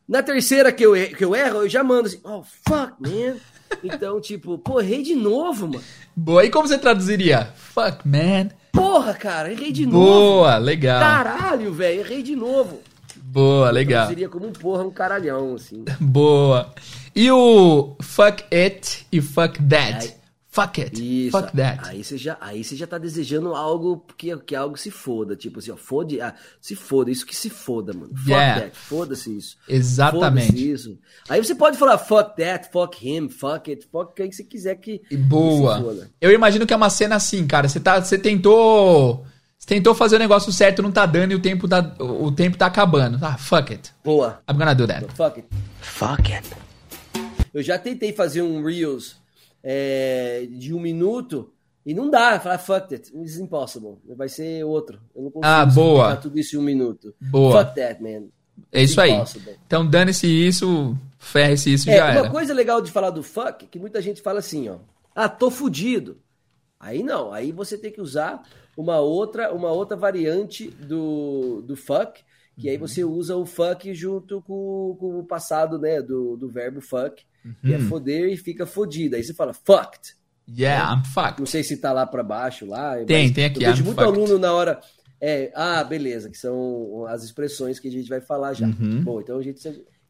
Na terceira que eu, que eu erro, eu já mando assim, oh, fuck, man. Então, tipo, pô, errei de novo, mano. Boa. E como você traduziria? Fuck, man. Porra, cara, errei de novo. Boa, legal. Caralho, velho, errei de novo. Boa, legal. Seria como um porra, um caralhão, assim. Boa. E o fuck it e fuck that? Fuck it. Isso. Fuck that. Aí você já, aí você já tá desejando algo que, que algo se foda. Tipo assim, ó, fode, ah, se foda, isso que se foda, mano. Fuck Yeah. that, foda-se isso. Exatamente. Foda-se isso. Aí você pode falar fuck that, fuck him, fuck it, fuck quem que você quiser que. Boa. foda. Eu imagino que é uma cena assim, cara. Você, tá, você tentou. Tentou fazer o negócio certo, não tá dando e o tempo, tá, o tempo tá acabando. Ah, fuck it. Boa. I'm gonna do that. Fuck it. Fuck it. Eu já tentei fazer um Reels é, de um minuto e não dá. Falar fuck it. It's impossible. Vai ser outro. Eu não consigo Ah, boa. tudo isso em um minuto. Boa. Fuck that, man. É isso aí. Então dane-se isso, ferre-se isso, É, já uma era. coisa legal de falar do fuck, que muita gente fala assim, ó. Ah, tô fudido. Aí não, aí você tem que usar uma outra, uma outra variante do, do fuck, que aí Uhum. você usa o fuck junto com, com o passado, né, do, do verbo fuck, que Uhum. é foder e fica fodido. Aí você fala fucked. Yeah, I'm fucked. Não sei se tá lá pra baixo, lá. Tem, tem aqui, Eu vejo I'm muito fucked. aluno na hora... É, ah, beleza, que são as expressões que a gente vai falar já. Bom, então a gente...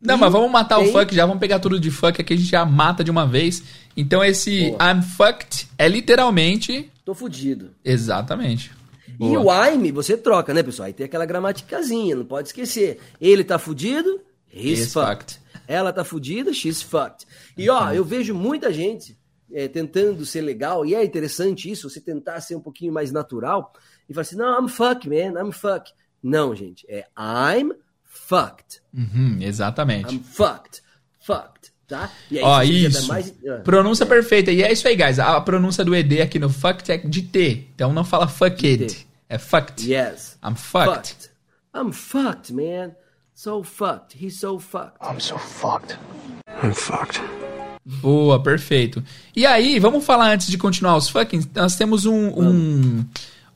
Não, E mas vamos matar tem- o fuck já, vamos pegar tudo de fuck aqui, a gente já mata de uma vez. Então esse Boa. I'm fucked é literalmente. Tô fudido. Exatamente. E Boa. o I'm você troca, né, pessoal? Aí tem aquela gramaticazinha, não pode esquecer. Ele tá fudido, he's He's fucked. fucked. Ela tá fudida, she's fucked. E ó, eu vejo muita gente é, tentando ser legal, e é interessante isso, você tentar ser um pouquinho mais natural, e falar assim, não, I'm fucked, man, I'm fucked. Não, gente, é I'm fucked. Uhum, exatamente. I'm fucked. Fucked, tá? E aí, Ó, isso. mais- ah, Pronúncia perfeita. E é isso aí, guys. A pronúncia do ED aqui no fucked é de T. Então não fala fuck it. É fucked. Yes. I'm fucked. I'm fucked, man. So fucked. He's so fucked. I'm so fucked. I'm fucked. Boa, perfeito. E aí, vamos falar antes de continuar os fucking. Nós temos um, um,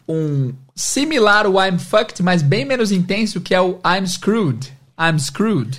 um similar ao I'm fucked, mas bem menos intenso, que é o I'm screwed. I'm screwed.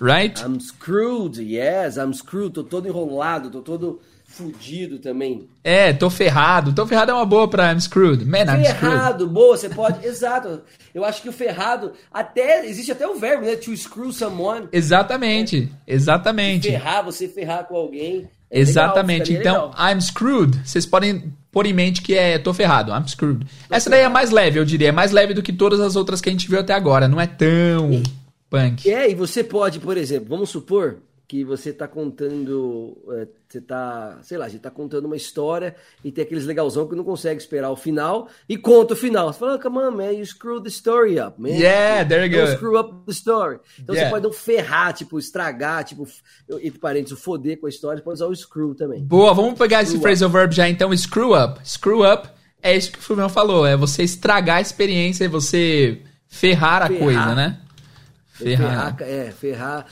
Right? I'm screwed, yes, I'm screwed. Tô todo enrolado, tô todo fudido também. É, tô ferrado. Tô ferrado é uma boa pra I'm screwed. Man, I'm screwed. Ferrado, boa, você pode. Exato. Eu acho que o ferrado, até. Existe até o verbo, né? To screw someone. Exatamente. Exatamente. Ferrar, você ferrar com alguém. É Exatamente. legal, ficaria então, legal. I'm screwed. Vocês podem pôr em mente que é tô ferrado. I'm screwed. Essa daí é mais leve, eu diria. É mais leve do que todas as outras que a gente viu até agora. Não é tão punk. É, e você pode, por exemplo, vamos supor que você tá contando, é, você tá, sei lá, a gente tá contando uma história e tem aqueles legalzão que não consegue esperar o final e conta o final. Você fala, come on, man, you screw the story up, man. Yeah, there you Don't go. screw up the story. Então Yeah. você pode não ferrar, tipo, estragar, tipo, entre parênteses, foder com a história, você pode usar o screw também. Boa, vamos pegar esse phrasal verb já então, screw up. Screw up é isso que o Fulvio falou, é você estragar a experiência e você ferrar a Ferrar. coisa, né? Ferrar, é, ferrar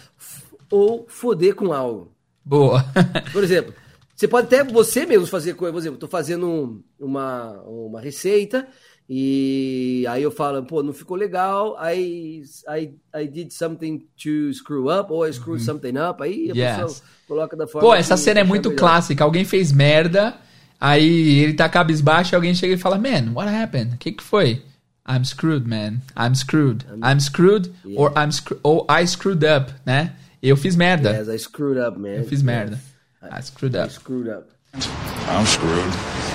ou foder com algo. Boa. Por exemplo, você pode até você mesmo fazer coisa. Por exemplo, tô fazendo um- uma, uma receita e aí eu falo, pô, não ficou legal, I, I, I did something to screw up, ou I screwed something up, aí a Uhum. Yes. pessoa coloca da forma Pô, essa cena é muito melhor. clássica. Alguém fez merda, aí ele tá cabisbaixo e alguém chega e fala, man, what happened? O que que foi? I'm screwed, man. I'm screwed. I'm screwed or I'm screw or I screwed up, né? Eu fiz merda. Yes, I screwed up, man. Eu fiz merda. I screwed I up. screwed up. I'm screwed.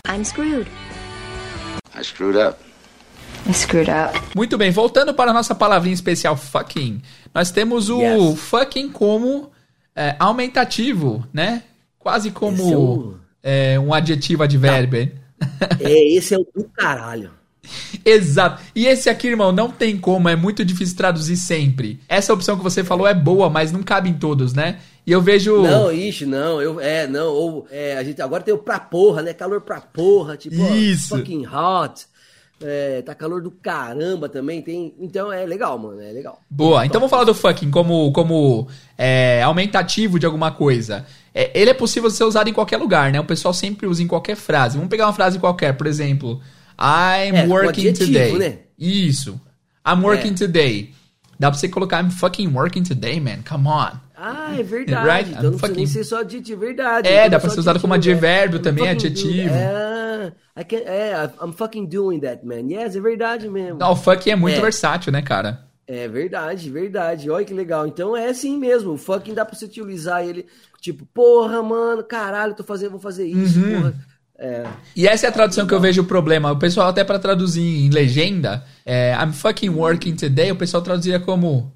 I'm screwed. I screwed up. I screwed up. Muito bem, voltando para a nossa palavrinha especial fucking, nós temos o Yes. fucking como é, aumentativo, né? Quase Esse é como o- é, um adjetivo advérbio. É, esse é o do caralho. Exato. E esse aqui, irmão, não tem como, é muito difícil traduzir sempre. Essa opção que você falou é boa, mas não cabe em todos, né? E eu vejo. Não, ixi, não, eu, é, não, ou, é, a gente agora tem o pra porra, né, calor pra porra, tipo, ó, Isso. fucking hot, é, tá calor do caramba também, tem, então é legal, mano, é legal. Boa, então vamos falar do fucking como, como é, aumentativo de alguma coisa. É, ele é possível ser usado em qualquer lugar, né? O pessoal sempre usa em qualquer frase. Vamos pegar uma frase qualquer, por exemplo, I'm É, working adjetivo, today. né? Isso. I'm working É. today. Dá pra você colocar I'm fucking working today, man. Come on. Ah, é verdade, Right? então não I'm precisa nem fucking- ser só adjetivo, verdade. É, então dá é pra ser usado como adjetivo, advérbio I'm também, adjetivo. É, I can, é, I'm fucking doing that, man, yes, é verdade mesmo. Não, o fucking é muito É. versátil, né, cara? É verdade, verdade. Olha que legal. Então é assim mesmo. O fucking dá pra você utilizar ele, tipo, porra, mano, caralho, tô fazendo, vou fazer isso, Uhum. porra. É, E essa é a tradução que eu vejo o problema. O pessoal, até pra traduzir em legenda, é, I'm fucking working today, o pessoal traduzia como.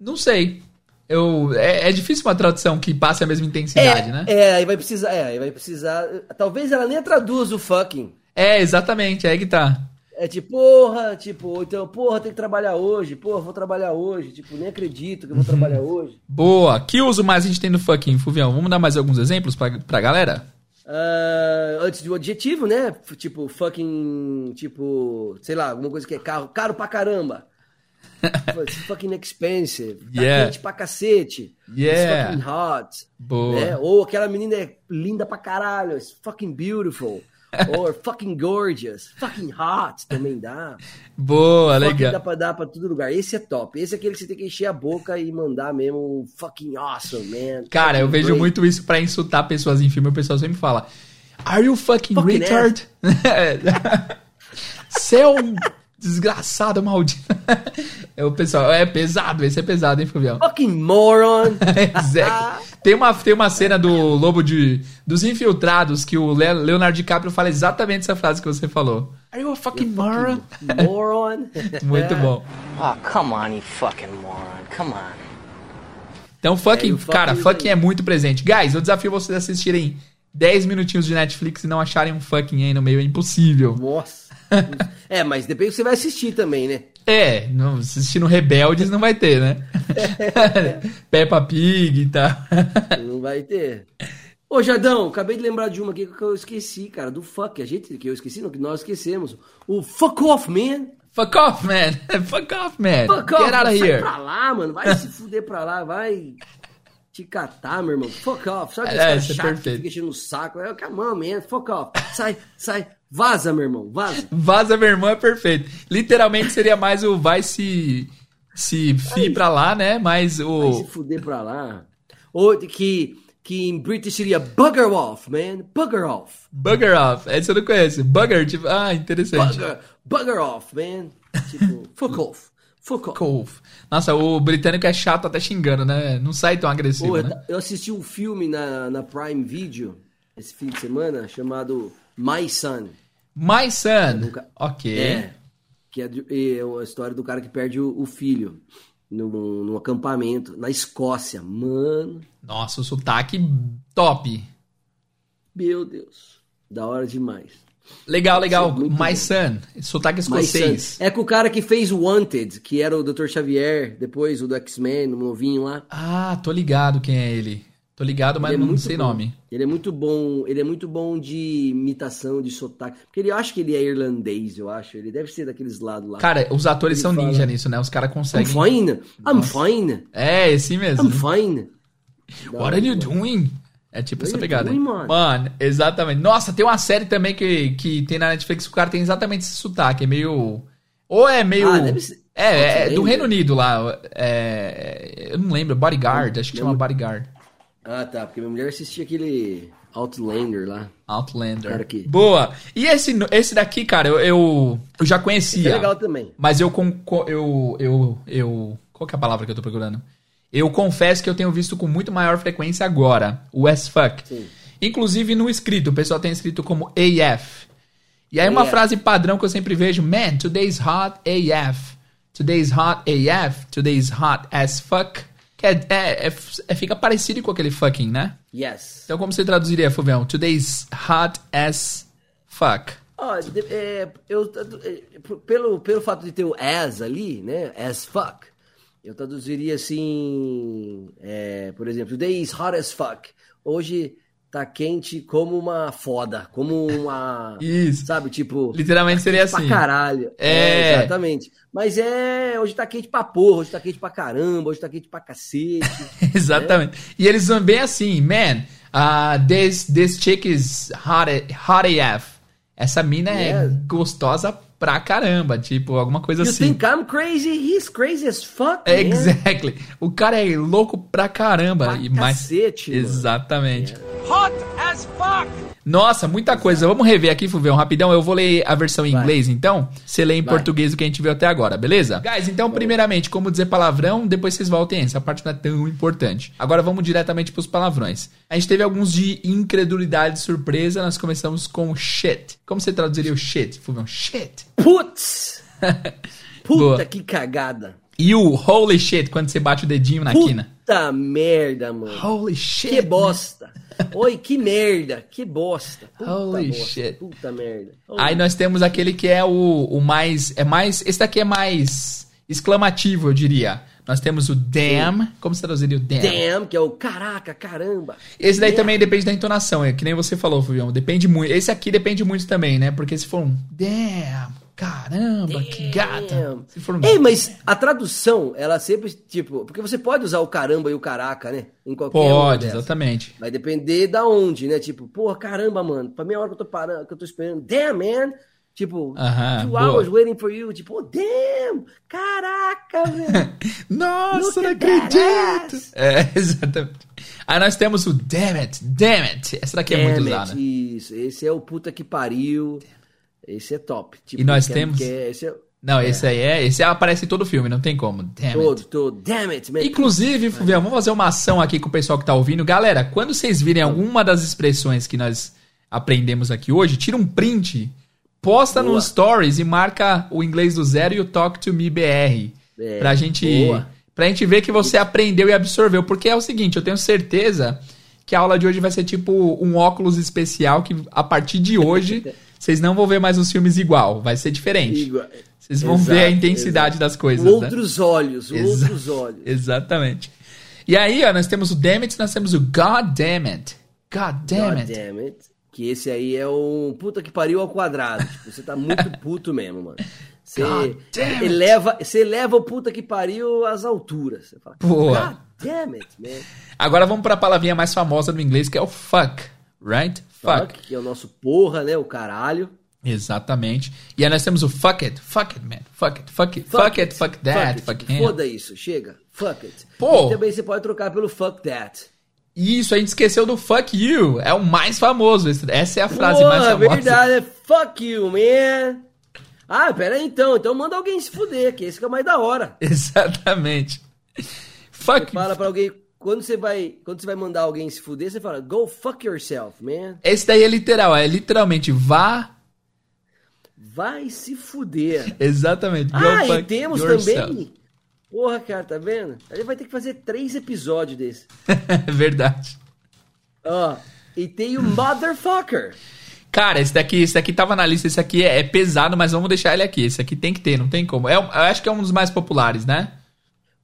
Não sei. Eu, é, é difícil uma tradução que passe a mesma intensidade, é, né? é, aí vai precisar, é, aí vai precisar. Talvez ela nem traduz o fucking. É, exatamente, é aí que tá. É tipo, porra, tipo, então, porra, tem que trabalhar hoje, porra, vou trabalhar hoje, tipo, nem acredito que eu vou Uhum. trabalhar hoje. Boa. Que uso mais a gente tem do fucking, Fuvião? Vamos dar mais alguns exemplos pra, pra galera? Ah, antes do adjetivo, né? Tipo, fucking, tipo, sei lá, alguma coisa que é carro, caro pra caramba. It's fucking expensive. Tá Yeah. quente pra cacete. Yeah. It's fucking hot. Boa. né? Ou aquela menina é linda pra caralho. It's fucking beautiful. Or fucking gorgeous. Fucking hot também dá. Boa, Fucking dá legal. pra dar pra todo lugar. Esse é top. Esse é aquele que você tem que encher a boca e mandar mesmo fucking awesome, man. Cara, eu Fucking vejo great. muito isso pra insultar pessoas em filme. O pessoal sempre fala: Are you fucking, Fucking retard? Você é um desgraçado maldito. É o pessoal, é pesado, esse é pesado, hein, Fuvião? Fucking moron. Exactly. Tem uma, tem uma cena do Lobo de. dos Infiltrados que o Le- Leonardo DiCaprio fala exatamente essa frase que você falou. Are you a fucking moron? moron. Muito bom. Oh, come on, you fucking moron. Come on. Então, fucking, É, cara, fucking aí. é muito presente. Guys, eu desafio vocês a assistirem 10 minutinhos de Netflix e não acharem um fucking aí no meio. É impossível. Nossa. É, mas depende do que você vai assistir também, né? É, não, assistindo Rebeldes não vai ter, né? Peppa Pig e tal. Não vai ter. Ô, Jardão, acabei de lembrar de uma aqui que eu esqueci, cara, do fuck. A gente que eu esqueci, não, que nós esquecemos. O fuck off, man. Fuck off, man. Fuck off, man. Fuck Get off. out of here. pra lá, mano. Vai se fuder pra lá, vai te catar, meu irmão. Fuck off. Sabe É, cara isso é chato que perfeito. fica enchendo o saco? É, come on, man. Fuck off. Sai, sai. Vaza, meu irmão. Vaza. Vaza, meu irmão, é perfeito. Literalmente seria mais o vai se. Se fi pra lá, né? Mas Vai o. se fuder pra lá. Ou que, que em British seria bugger off, man. Bugger off. Bugger off. Esse eu não conheço. Bugger, tipo. Ah, interessante. Bugger, bugger off, man. Tipo, fuck off. Off. Cove. Nossa, o britânico é chato até xingando, né? Não sai tão agressivo, Pô, eu, né? eu assisti um filme na, na Prime Video esse fim de semana chamado My Son. My son. Nunca- Ok. É. Que é, de- é a história do cara que perde o, o filho. num, num acampamento na Escócia. Mano, Nossa, o sotaque top. meu Deus. Da hora demais. Legal, legal. My. Son, sotaque escocês. é com o cara que fez o Wanted, que era o Dr. Xavier, depois o do X-Men, o novinho lá. Ah, tô ligado quem é ele. Tô ligado, mas é não sei bom. nome. Ele é muito bom, ele é muito bom de imitação, de sotaque. Porque ele eu acho que ele é irlandês, eu acho. Ele deve ser daqueles lados lá. Cara, os atores Ele são fala- ninja nisso, né? Os caras I'm conseguem. fine, I'm Nossa. fine, É, esse mesmo. I'm fine. What are you doing? É tipo essa pegada. doing, aí. mano? exatamente. Nossa, tem uma série também que, que tem na Netflix que o cara tem exatamente esse sotaque. É meio. Ou é meio. Ah, deve ser- É, é, do Reino Unido lá. É, eu não lembro, Bodyguard, acho que chama Bodyguard. Ah, tá, porque minha mulher assistia aquele Outlander lá. Outlander. Que- Boa. E esse, esse daqui, cara, eu, eu, eu já conhecia. é legal também. Mas eu, eu, eu, eu. Qual que é a palavra que eu tô procurando? Eu confesso que eu tenho visto com muito maior frequência agora, o as fuck. Sim. Inclusive no escrito, o pessoal tem escrito como AF. E aí uma AF. frase padrão que eu sempre vejo, man, today's hot AF. Today's hot AF. Today's hot as fuck. Que é, é- é- é- fica parecido com aquele fucking, né? Yes. Então como você traduziria, Fulvião? Today's hot as fuck. Ó, é, eu, pelo, pelo fato de ter o as ali, né? As fuck, eu traduziria assim, é, por exemplo, today is hot as fuck. Hoje tá quente como uma foda, como uma. Isso. Sabe, tipo. Literalmente seria pra assim. caralho. É. exatamente. Mas é. Hoje tá quente pra porra, hoje tá quente pra caramba, hoje tá quente pra cacete. Exatamente. E eles são bem assim, man, uh, this, this chick is hot, hot AF. Essa mina é gostosa pra caramba, tipo, alguma coisa you assim. think I'm crazy? He's crazy as fuck, man. Exactly. O cara é louco pra caramba. Pra e mais... cacete. Exatamente. Hot as fuck! Nossa, muita coisa. Vamos rever aqui, Fulvião, rapidão. Eu vou ler a versão em Vai. inglês, então. Você lê em Vai. português o que a gente viu até agora, beleza? Guys, então, primeiramente, como dizer palavrão, depois vocês voltem. Essa parte não é tão importante. Agora vamos diretamente pros palavrões. A gente teve alguns de incredulidade e surpresa. Nós começamos com shit. Como você traduziria o shit, Fulvião? Shit. Putz! Puta Boa. que cagada. E o holy shit, quando você bate o dedinho na quina. Puta merda, mano. Holy shit. Que bosta. Oi, que merda. Que bosta. Puta Holy bosta. shit. Puta merda. Aí nós temos aquele que é o, o mais. É mais. Esse daqui é mais exclamativo, eu diria. Nós temos o damn. Como você traduziria o damn? Damn, que é o caraca, caramba. Esse daí Merda. também depende da entonação, é que nem você falou, Fulvião. Depende muito. Esse aqui depende muito também, né? Porque se for um damn, caramba, que gata. Damn. Ei, mas a tradução, ela sempre, tipo... Porque você pode usar o caramba e o caraca, né? Em qualquer Pode, exatamente. Vai depender da onde, né? Tipo, porra, caramba, mano. Pra meia hora que eu tô parando, que eu tô esperando. Damn, man. Tipo, Aham, two boa. hours waiting for you. Tipo, oh, damn. Caraca, velho. Nossa, não acredito. É, exatamente. Aí nós temos o damn it, damn it. Essa daqui é muito Damn it, usada. Isso, esse é o puta que pariu. Esse é top. Tipo, E nós que é- temos- que é- esse é Não, esse aí é. Esse aparece em todo filme, não tem como. Damn it. todo, todo. Damn it, man. Inclusive, Fulvião, vamos fazer uma ação aqui com o pessoal que tá ouvindo. Galera, quando vocês virem alguma das expressões que nós aprendemos aqui hoje, tira um print, posta Boa. nos stories e marca o inglês do zero e o Talk to Me BR. É, pra gente. boa. Pra gente ver que você aprendeu e absorveu. Porque é o seguinte, eu tenho certeza que a aula de hoje vai ser tipo um óculos especial que a partir de hoje vocês não vão ver mais os filmes igual. Vai ser diferente. Igual- Vocês vão Exato, ver a intensidade exato. das coisas. né? Outros olhos, Exa- outros olhos. Exatamente. E aí, ó, nós temos o damn it, nós temos o god damn it. God damn God it. damn it. Que esse aí é um puta que pariu ao quadrado. Tipo, você tá muito puto mesmo, mano. Você God eleva, você eleva o puta que pariu às alturas. Você fala, Boa. God damn it, man. Agora vamos pra palavrinha mais famosa do inglês, que é o fuck. Right? Fuck. Fuck, que é o nosso porra, né? O caralho. Exatamente. E aí nós temos o fuck it. Fuck it, man. Fuck it. Fuck it. Fuck, it. Fuck that. Fuck, Tipo, him. Foda isso, chega. Fuck it. Pô. E também você pode trocar pelo fuck that. Isso, a gente esqueceu do fuck you. É o mais famoso. Essa é a frase Porra, mais famosa. verdade, é fuck you, man. Ah, pera aí então. Então manda alguém se fuder, que esse que é o mais da hora. Exatamente. Fuck. Fala pra alguém, quando você vai, quando você vai mandar alguém se fuder, você fala, go fuck yourself, man. Esse daí é literal, é literalmente vá. Vai se fuder. Exatamente. Go Ah, e fuck temos yourself. também Porra, cara, tá vendo? Gente vai ter que fazer três episódios desse. É Verdade. Ó, e tem o Motherfucker. Cara, esse daqui, esse daqui tava na lista, esse aqui é, é pesado, mas vamos deixar ele aqui. Esse aqui tem que ter, não tem como. É, eu acho que é um dos mais populares, né?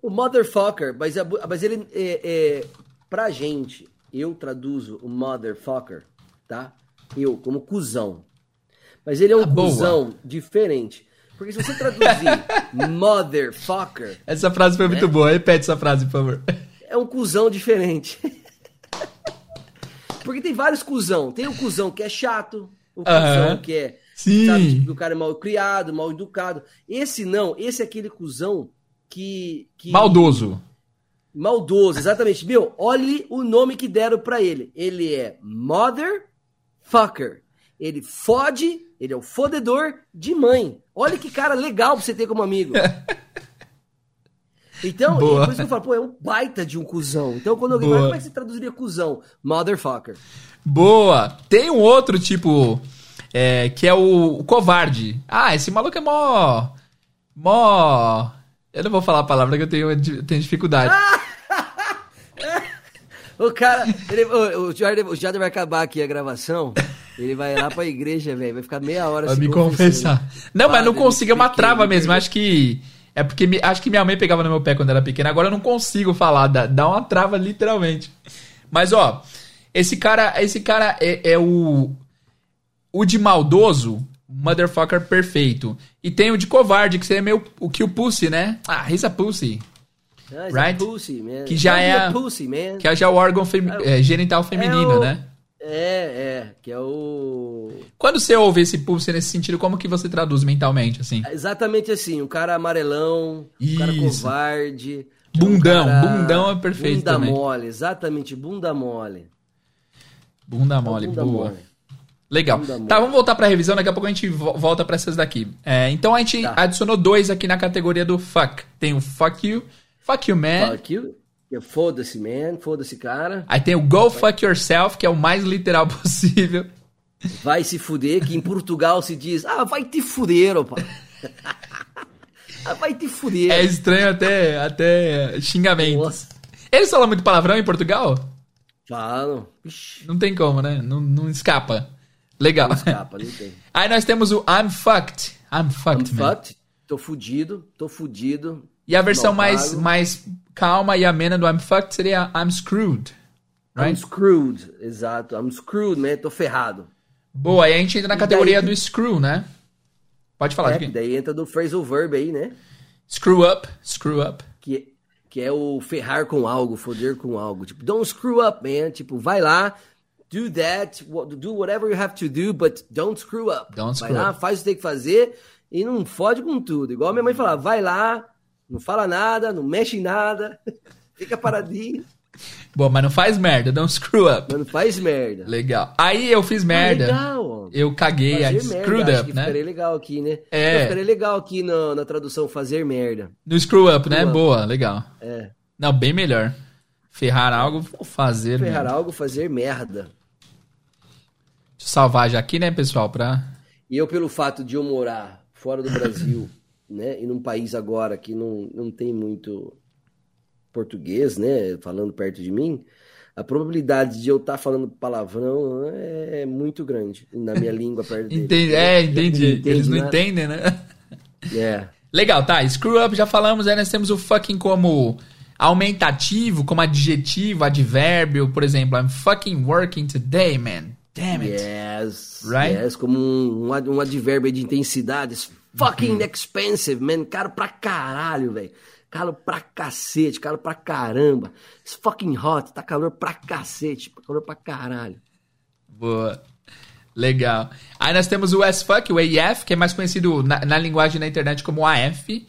O Motherfucker, mas, é mas ele é, é. Pra gente, eu traduzo o Motherfucker, tá? Eu, como cuzão. Mas ele é um Ah, boa. cuzão diferente. Porque se você traduzir Motherfucker, Essa frase foi muito boa. Repete essa frase, por favor. é um cuzão diferente. Porque tem vários cuzão. Tem o cuzão que é chato, o cuzão Aham. que é. Sim. Sabe, tipo, o cara é mal criado, mal educado. Esse não, esse é aquele cuzão que. que Maldoso. Maldoso, exatamente. Meu, olhe o nome que deram pra ele. Ele é Motherfucker. Ele fode, ele é o fodedor de mãe. Olha que cara legal pra você ter como amigo. Então, e por isso que eu falo, pô, é um baita de um cuzão. Então, quando alguém Boa. fala, como é que você traduziria cuzão? Motherfucker. Boa. Tem um outro tipo, é, que é o, o covarde. Ah, esse maluco é mó. Mó. Eu não vou falar a palavra que eu tenho, eu tenho dificuldade. O cara, ele- o, o, Jordan, o Jordan vai acabar aqui a gravação. Ele vai lá pra igreja, velho. Vai ficar meia hora Vai me confessar. Não, mas não Padre, consigo, é uma trava mesmo. Acho que. É porque me- acho que minha mãe pegava no meu pé quando era pequena. Agora eu não consigo falar, dá, dá uma trava literalmente. Mas ó, esse cara, esse cara é, é o o de maldoso, motherfucker perfeito. E tem o de covarde, que seria meio o que o pussy, né? Ah, he's a pussy. Ah, Right? pussy, man. Que já é a pussy, man. Que é já o órgão femi- é, genital feminino, o- né? É, é, que é o. Quando você ouve esse pussy nesse sentido, como que você traduz mentalmente, assim? Exatamente assim, um cara amarelão, um cara covarde. Bundão, um cara- bundão é perfeito Bunda também. mole, exatamente, bunda mole. Bunda mole, bunda boa. mole. Legal. Tá, vamos voltar pra revisão, daqui a pouco a gente vo- volta pra essas daqui. É, então a gente Tá. adicionou dois aqui na categoria do fuck. Tem o fuck you, fuck you man. Fuck you. Foda-se, man. Foda-se, cara. Aí tem o go fuck yourself, que é o mais literal possível. Vai se fuder, que em Portugal se diz, ah, vai te fuder, opa. ah, vai te fuder. É estranho até, até xingamentos. Nossa. Eles falam muito palavrão em Portugal? Falam. Não tem como, né? Não, não escapa. Legal. não escapa, não tem. Aí nós temos o I'm fucked. I'm I'm fucked, man. fucked. Tô fudido, tô fudido. E a versão mais, pago. mais calma e amena do I'm fucked seria I'm screwed. I'm Right? screwed, exato. I'm screwed, man. Tô ferrado. Boa, aí a gente entra na E categoria daí- do screw, né? Pode falar É, aqui. daí entra do phrasal verb aí, né? Screw up, screw up. Que, que é o ferrar com algo, foder com algo. Tipo, don't screw up, man. Tipo, vai lá, do that, do whatever you have to do, but don't screw up. Don't vai screw lá, up. faz o que tem que fazer e não fode com tudo. Igual minha mãe falava, vai lá, não fala nada, não mexe em nada, fica paradinho, Boa, mas não faz merda, don't screw up. mas não faz merda. Legal. Aí eu fiz merda. legal. Eu caguei, Fazer screwed acho up, né? ficaria legal aqui, né? É. Eu ficaria legal aqui na, na tradução, fazer merda. No screw up, né? Screw up. Boa, legal. É. Não, bem melhor. Ferrar algo, fazer Ferrar merda. algo, fazer merda. Salvar já aqui, né, pessoal, pra... E eu, pelo fato de eu morar fora do Brasil, né, e num país agora que não, não tem muito português, né, falando perto de mim, a probabilidade de eu estar falando palavrão é muito grande na minha língua perto dele. Entendi. É, entendi. Entende Eles não nada. entendem, né? É. Legal, tá. Screw up já falamos, aí nós temos o fucking como aumentativo, como adjetivo, advérbio, por exemplo, I'm fucking working today, man. Damn it. Yes. Right? Yes, como um, um, ad- um advérbio de intensidade. It's fucking Uhum. expensive, man. Caro pra caralho, velho. Caro pra cacete, caro pra caramba. It's fucking hot, tá calor pra cacete, calor pra caralho. Boa. Legal. Aí nós temos o as fuck, o AF, que é mais conhecido na, na linguagem da internet como AF,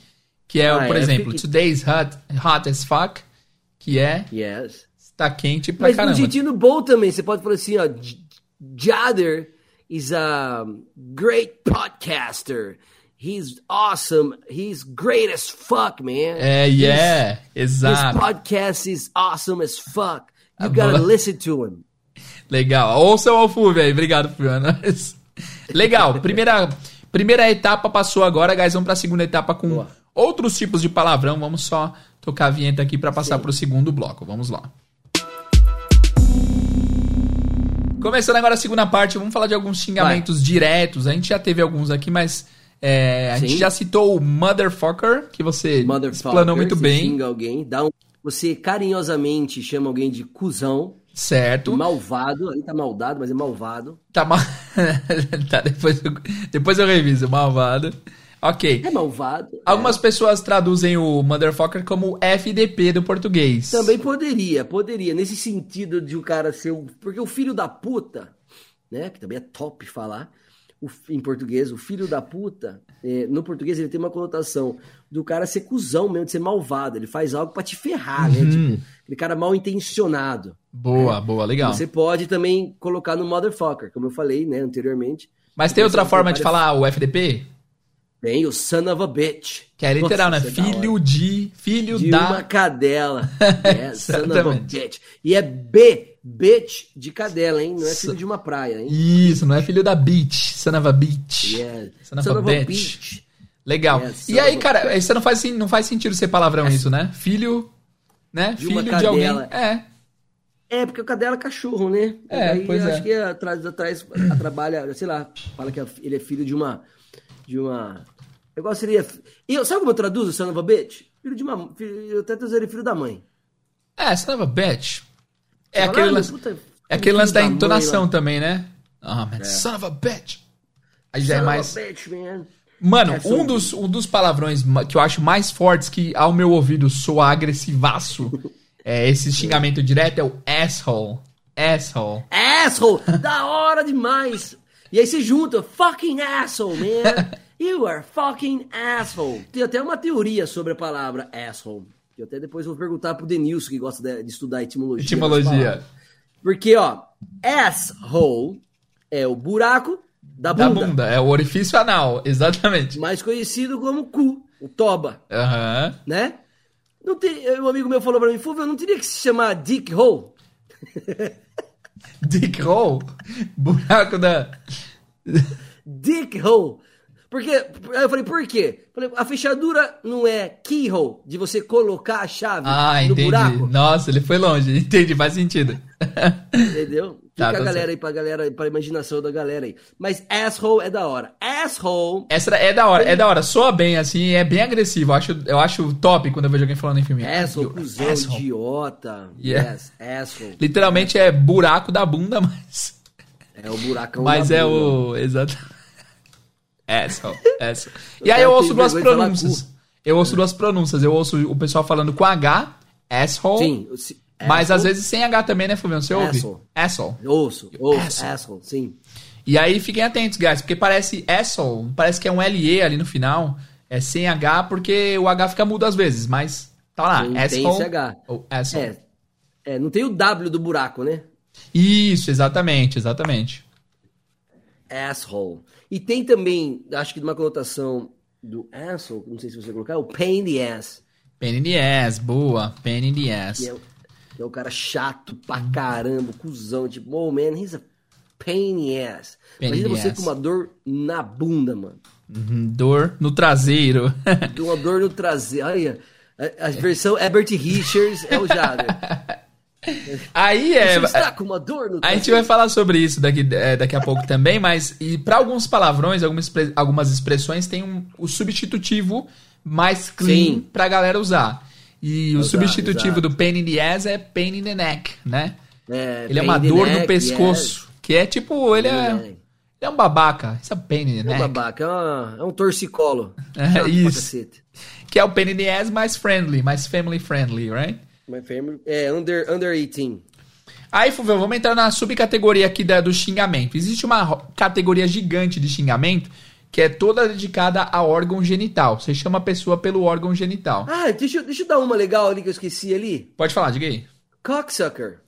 que é, por exemplo, que- today's hot, hot as fuck, que é Yes. está quente pra Mas um caramba. jeitinho bom também, você pode falar assim, ó, Jader is a great podcaster. He's awesome. He's great as fuck, man. É, He's- yeah, His exato. podcast is awesome as fuck. You gotta listen to him. Legal. Ouça o Alfuve aí. Obrigado, Fiona. Legal. Primeira, primeira etapa passou agora, guys. Vamos pra segunda etapa com Boa. Outros tipos de palavrão, vamos só tocar a vinheta aqui pra passar Sim. pro segundo bloco. Vamos lá. Começando agora a segunda parte, vamos falar de alguns xingamentos diretos. A gente já teve alguns aqui, mas é, a gente já citou o motherfucker, que você Motherfucker, explanou muito bem. xinga alguém, dá um, você carinhosamente chama alguém de cuzão, Certo. malvado, ali tá maldado, mas é malvado. Tá mal. tá, depois eu, depois eu reviso. Malvado. Ok. É malvado. Algumas é. pessoas traduzem o motherfucker como FDP do português. Também poderia, poderia, nesse sentido de o cara ser um. Porque o filho da puta, né? Que também é top falar o em português, o filho da puta, é, no português ele tem uma conotação do cara ser cuzão mesmo, de ser malvado. Ele faz algo pra te ferrar, né? Tipo, aquele cara mal intencionado. Boa, boa, legal. Você pode também colocar no motherfucker, como eu falei, né, anteriormente. Mas tem outra forma de falar o FDP? Tem o son of a bitch. Que é literal, Nossa, né? é Filho de. Filho de da. uma cadela. É, son of a bitch. E é B, bitch de cadela, hein? Não é filho de uma praia, hein? Isso, não é filho da beach. Son of a bitch. Yeah. Son of a bitch. Legal. É, e son aí, cara, isso não faz, não faz sentido ser palavrão isso, né? Filho. Né? De filho de alguém. É. É, porque o cadela é cachorro, né? É, Aí pois eu é. acho que atrás, atrás trabalha, sei lá, fala que ele é filho de uma. De uma. Igual seria. E eu, sabe como eu traduzo son of a bitch? Filho de uma. filho- eu até traduziria filho da mãe. É, son of a bitch. É aquele "Ah, lance. puta, É aquele lance da mãe entonação lá." também, né? Ah, man, son of a bitch. Aí já é mais. bitch, man. Mano, É, um dos, um dos palavrões que eu acho mais fortes que ao meu ouvido soa agressivaço é esse xingamento direto é o asshole. Asshole. Asshole! da hora demais! E aí você junta, fucking asshole, man! You are fucking asshole! Tem até uma teoria sobre a palavra asshole. Que eu até depois vou perguntar pro Denilson, que gosta de, de estudar etimologia. Etimologia. Porque, ó, asshole é o buraco da Da bunda, bunda. É o orifício anal, exatamente. mais conhecido como cu, o toba, Aham. né? Não tem, um amigo meu falou pra mim, Fulvio, não teria que se chamar dick hole? Dick hole. Buraco da. Dick hole. Porque, aí eu falei, por quê? Falei, a fechadura não é keyhole, de você colocar a chave Ah, no entendi. buraco, Nossa, ele foi longe. Entendi, faz sentido. entendeu? Fica Tá, a tá galera certo. aí, pra galera, pra imaginação da galera aí. Mas asshole é da hora. Asshole, Essa é da hora, é da hora. Soa bem, assim, é bem agressivo. Eu acho, eu acho top quando eu vejo alguém falando em filme. asshole, cuzão, idiota. Yeah. Yes, asshole. Literalmente é buraco da bunda, mas. É o buracão Mas da é bunda. o. Exato. Asshole. asshole. E aí eu ouço tem duas pronúncias. Eu ouço duas pronúncias. Eu ouço o pessoal falando com H, asshole. Sim, se- Mas às vezes sem H também, né, Fluvião? Você ouve? Asshole. Asshole. Ouço, ouço, asshole. asshole, sim. E aí fiquem atentos, guys, porque parece asshole, parece que é um LE ali no final. É sem H, porque o H fica mudo às vezes, mas tá lá. Tem asshole. esse H. Ou asshole. É, é, não tem o W do buraco, né? Isso, exatamente, exatamente. asshole. E tem também, acho que de uma conotação do asshole, não sei se você colocar, o pain in the ass. Pain in the ass, boa. Pain in the ass. Que é, que é o cara chato pra caramba, cuzão, tipo, oh man, he's a pain in the ass. Pain in Imagina the você ass. com uma dor na bunda, mano. Uhum, Dor no traseiro. Com uma dor no traseiro. Olha, a, a versão Herbert Richards é o Jader. aí é. No A gente vai falar sobre isso daqui, é, daqui a pouco também, mas e para alguns palavrões, algumas, algumas expressões tem um, o substitutivo mais clean Sim. pra galera usar. E o Usar, substitutivo exato. do pain in the ass é pain in the neck, né? É, ele é uma dor neck, no pescoço, que é tipo, ele yes. é, ele é um babaca. Isso é pain in the É um neck. babaca, é, uma- é um torcicolo. É, isso. Que é o pain in the ass mais friendly, mais family friendly, right? É, under, under 18. Aí, Fulvio, vamos entrar na subcategoria aqui da, do xingamento. Existe uma categoria gigante de xingamento que é toda dedicada a órgão genital. Você chama a pessoa pelo órgão genital. Ah, deixa, eu- deixa eu dar uma legal ali que eu esqueci ali. Pode falar, diga aí. Cocksucker.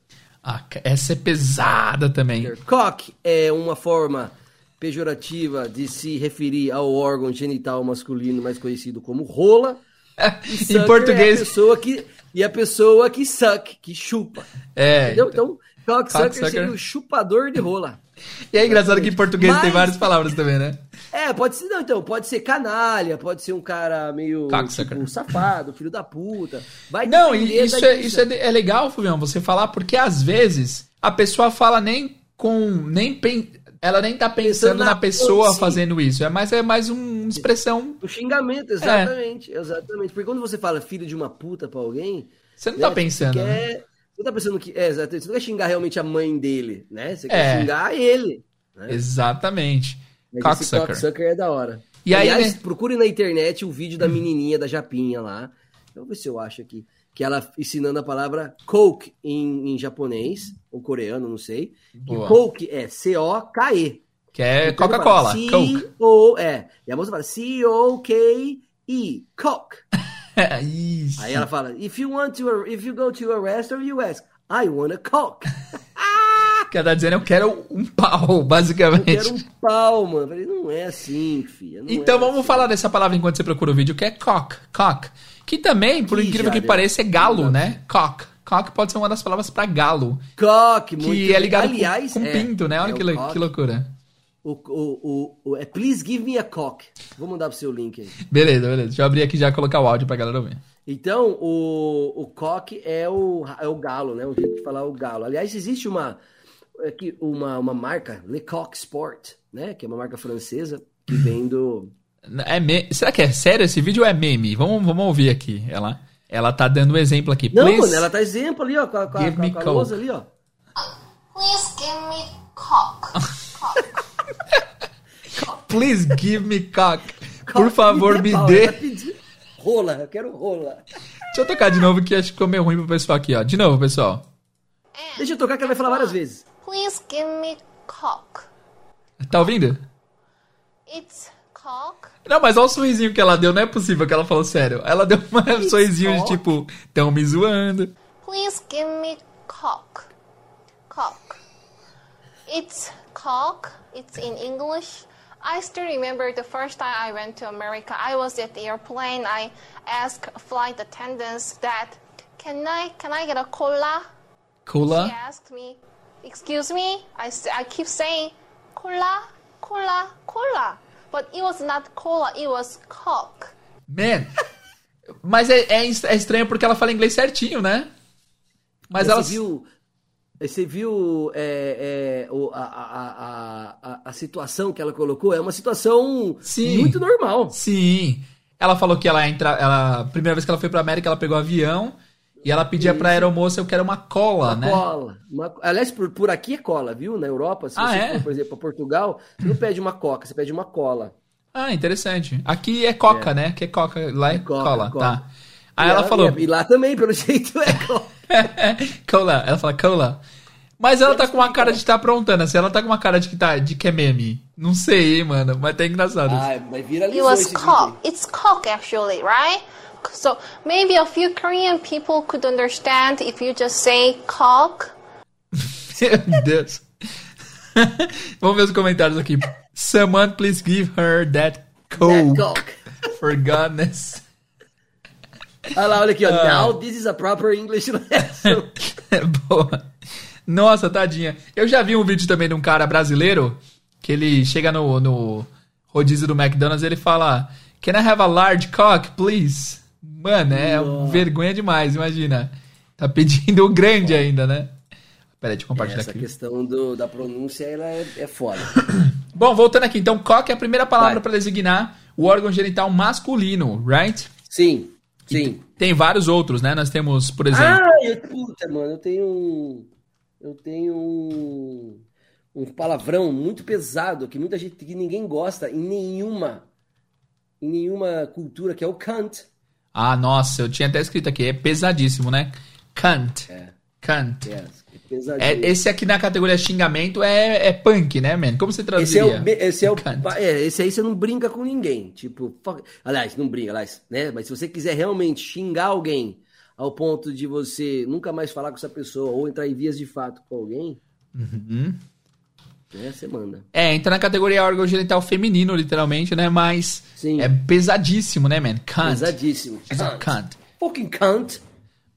Ah, essa é pesada também. Cock é uma forma pejorativa de se referir ao órgão genital masculino mais conhecido como rola. em Sucker É a português. pessoa que, e a pessoa que suck, que chupa. É. Entendeu? Então, Cocksucker Cocksucker. seria o chupador de rola. E é engraçado que em português tem Mas- várias palavras também, né? É, pode ser, não, então, pode ser canalha, pode ser um cara meio tipo, safado, filho da puta. Vai Não, isso, é, isso é, é legal, Fulvião, você falar, porque às vezes a pessoa fala nem com. nem pen- Ela nem tá pensando Pensando na, na- pessoa sim. fazendo isso. É mais, é mais um- uma expressão. O xingamento, exatamente, exatamente. Porque quando você fala filho de uma puta pra alguém, Você não tá né, pensando. Você, né? quer, você tá pensando que. É, exatamente. Você não quer xingar realmente a mãe dele, né? Você É. quer xingar ele. Né? Exatamente. Mas Cocksucker. cocksucker é da hora. E aí, Aliás, né? procure na internet o vídeo da menininha da Japinha lá. Eu vou ver se eu acho aqui. Que ela ensinando a palavra Coke em, em japonês, ou coreano, não sei. E. Coke é C-O-K-E. Que é Então Coca-Cola. C-O, é. E a moça fala C-O-K-E. Coke. Isso. Aí ela fala, if you want to, if you go to a restaurant, you ask, I want a Coke. Que ela tá dizendo, eu quero um pau, Eu basicamente. quero um pau, mano. Eu falei, não é assim, filha. Então é vamos assim. falar dessa palavra enquanto você procura o vídeo, que é cock. Cock. Que também, por Ih, incrível que pareça, é galo, né? Cock. Cock pode ser uma das palavras pra galo. Coque, muito Que é ligado com- Aliás, com, é, pinto, né? Olha é que, que loucura. O, o, o, o- é Please Give Me a Cock. Vou mandar pro seu link aí. Beleza, beleza. Deixa eu abrir aqui já colocar o áudio pra galera ouvir. Então, o, o cock é o, é o galo, né? O jeito de falar o galo. Aliás, existe uma, aqui, uma, uma marca, Le Coq Sport, né? Que é uma marca francesa que vem do... É me... Será que é sério esse vídeo ou é meme? Vamos, vamos ouvir aqui. Ela, ela tá dando um exemplo aqui. Não, Please- mano, ela tá exemplo ali, ó, com a, com a, com a, me com a lousa ali, ó. Please give me cock. Please give me cock. Por favor, me pau, dê. ela tá pedindo Rola, eu quero rola. Deixa eu tocar de novo que acho que ficou meio ruim pro pessoal aqui, ó. De novo, pessoal. Deixa eu tocar que ela vai falar várias vezes. Please give me cock. Tá ouvindo? It's. Não, mas olha o sorrisinho que ela deu. Não é possível que ela falou sério. Ela deu um sorrisinho de cock. tipo, tão me zoando. Please give me cock. Cock. It's cock. It's in English. I still remember the first time I went to America. I was at the airplane. I asked flight attendants that, can I can I get a cola? She Cola. asked me, "Excuse me." I, I keep saying, "Cola, cola, cola," but it was not cola. It was cock. Man. Mas é, é é estranho porque ela fala inglês certinho, né? Mas Você ela. viu, você viu é, é, o- a, a, a, a, a situação que ela colocou? É uma situação Sim. muito normal. Sim. Ela falou que ela entra. Ela, primeira vez que ela foi pra América, ela pegou avião e ela pedia pra aeromoça, eu quero uma cola, né? Cola. Uma- aliás, por, por aqui é cola, viu? Na Europa, se Ah, você é? for, por exemplo, para Portugal, você não pede uma coca, você pede uma cola. Ah, interessante. Aqui é coca, né? Aqui é coca, lá é Coca, cola, coca. tá. Aí E ela falou. E, lá também, pelo jeito, é cola. cola. Ela fala cola. Mas ela tá com uma cara de estar aprontando, assim. Ela tá com uma cara de que, tá, de que é meme. Não sei, hein, mano. Mas tá engraçado. Ah, mas It viralizou was cock. It's cock actually, right? So maybe a few Korean people could understand if you just say cock. Meu Deus. Vamos ver os comentários aqui. Someone please give her that coke. That coke. For goodness. Olha lá, olha aqui, ó. Ah. Now this is a proper English lesson. Boa. Nossa, tadinha. Eu já vi um vídeo também de um cara brasileiro que ele chega no, no rodízio do McDonald's e ele fala: Can I have a large cock, please? Mano, é vergonha demais, imagina. Tá pedindo o grande ainda, né? Pera aí, deixa eu compartilhar Essa aqui. questão do, da pronúncia, ela é, é foda. Bom, voltando aqui, então, cock é a primeira palavra para designar o órgão genital masculino, right? Sim, sim. Tem vários outros, né? Nós temos, por exemplo. Ah, eu, puta, mano, eu tenho um. Eu tenho um. Um palavrão muito pesado que muita gente que ninguém gosta em nenhuma. Em nenhuma cultura, que é o cunt. Ah, nossa, eu tinha até escrito aqui, é pesadíssimo, né? Cunt. É, Cunt. é, esse aqui na categoria xingamento é, é punk, né, man? Como você Esse é traduziria? o, esse é o, é, esse aí você não brinca com ninguém, tipo, fuck- aliás, não brinca, aliás, né? Mas se você quiser realmente xingar alguém ao ponto de você nunca mais falar com essa pessoa ou entrar em vias de fato com alguém, Uhum. Né? Você manda. É, entra na categoria órgão genital feminino, literalmente, né? Mas Sim. é pesadíssimo, né, man? Cunt. Pesadíssimo. Cunt. Fucking cunt.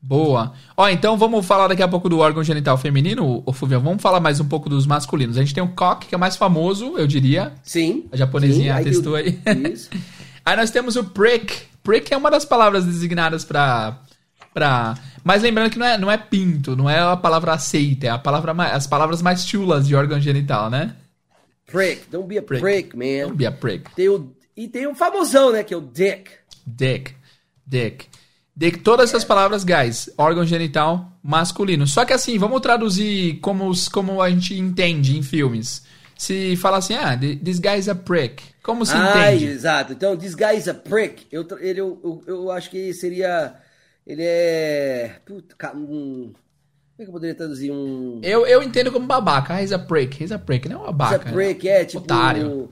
Boa. Ó, então vamos falar daqui a pouco do órgão genital feminino, ô Fulvio. Vamos falar mais um pouco dos masculinos. A gente tem o cock, que é o mais famoso, eu diria. Sim. A japonesinha sim, aí. Isso. Aí nós temos o prick. Prick é uma das palavras designadas pra. pra... Mas lembrando que não é, não é pinto, não é a palavra aceita, é a palavra mais, as palavras mais chulas de órgão genital, né? Prick. Don't be a Prick. prick, man. Don't be a prick. Tem o, e tem o famosão, né? Que é o dick. Dick. Dick. Dick. Todas essas palavras, guys, órgão genital masculino. Só que assim, vamos traduzir como, os- como a gente entende em filmes. Se fala assim, ah, this guy is a prick. Como se ah, entende? exato. Então, this guy is a prick. Eu, ele, eu, eu, eu acho que seria. Ele é. Puta, um, como é que eu poderia traduzir? Um. Eu, eu entendo como babaca. Ah, he's a prick. He's a prick. Não é um He's babaca. a prick, é tipo. Otário. um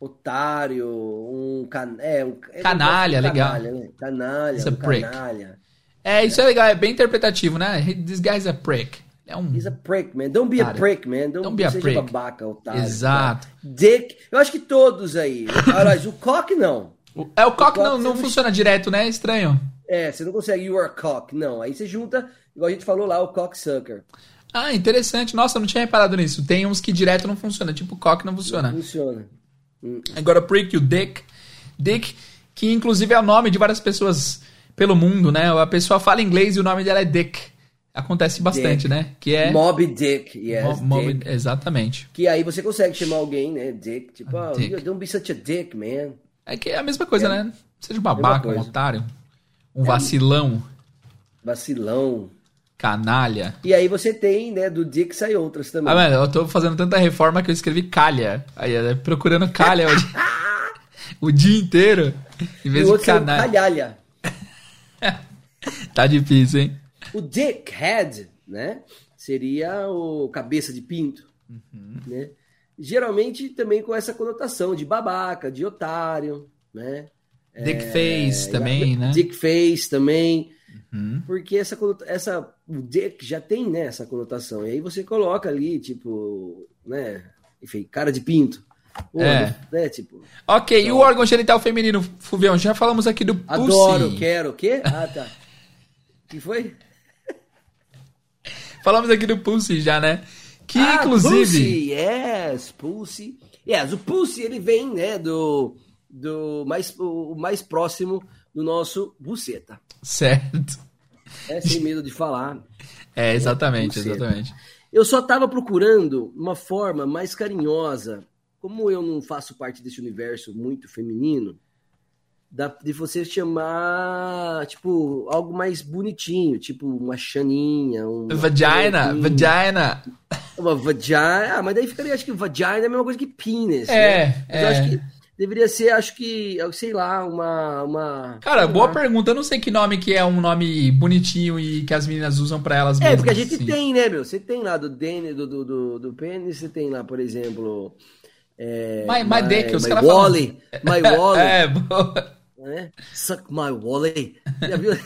otário, um. Can, é, um eu Canalha, de legal. Canalha, né? canalha He's a um prick. canalha. É, isso é legal. É bem interpretativo, né? This guy's a prick. É um... He's a prick, man. Don't be a Otário. prick, man. Don't, Don't be a seja prick. babaca, otário. Exato. tá? Dick. Eu acho que todos aí. Aliás, o cock não. O- É, o cock O não, cock não não- funciona direto, né? É estranho. É, você não consegue you are cock. Não. Aí você junta, igual a gente falou lá, o cocksucker. Ah, interessante. Nossa, eu não tinha reparado nisso. Tem uns que direto não funciona. Tipo, cock não funciona. Funciona. Agora, o prick, o dick. Dick, que inclusive é o nome de várias pessoas pelo mundo, né? A pessoa fala inglês e o nome dela é Dick. Acontece bastante, Dick. né? Que é... Mob Dick, yes. Mo- Moby- Dick. Exatamente. Que aí você consegue chamar alguém, né? Dick. Tipo, oh, Dick. don't be such a dick, man. É que é a mesma coisa, né? Seja um babaca, um otário, um vacilão, Vacilão. canalha. E aí você tem, né? Do Dick sai outras também. Ah, mano, eu tô fazendo tanta reforma que eu escrevi calha. Aí, é, procurando calha o dia, o dia inteiro. Em e vez o de canalha. calhalha. Tá difícil, hein? O dickhead, né? Seria o cabeça de pinto, Uhum. né? Geralmente também com essa conotação de babaca, de otário, né? Dick face também, né? Uhum. Dick face também. Porque essa, essa o dick já tem, né, essa conotação. E aí você coloca ali, tipo, né? Enfim, cara de pinto. Pô, É. né, tipo, Ok, e o órgão genital feminino, Fuvião? Já falamos aqui do pussy. adoro, quero, o quê? Ah, tá. Que foi? Falamos aqui do pussy já, né? Que Ah, inclusive... Pussy, yes, Pussy. Yes, o Pussy, ele vem, né, do, do mais, o mais próximo do nosso buceta. Certo. É, sem medo de falar. É, exatamente, Buceta. exatamente. Eu só tava procurando uma forma mais carinhosa, como eu não faço parte desse universo muito feminino, da- de você chamar, tipo, algo mais bonitinho, tipo uma chaninha, um... Vagina, vagina. Uma vagina. Ah, mas daí ficaria, acho que vagina é a mesma coisa que penis. É, né? Mas é. eu acho que deveria ser, acho que, sei lá, uma. uma Cara, boa lá. pergunta. Eu não sei que nome que é um nome bonitinho e que as meninas usam pra elas É, mesmas. porque a gente assim. tem, né, meu? Você tem lá do Dene, do, do, do, do pênis, você tem lá, por exemplo. É, My- my dick, os my caras falam- Wally. My Wally. É, boa. né? Suck my Wally. Já viu?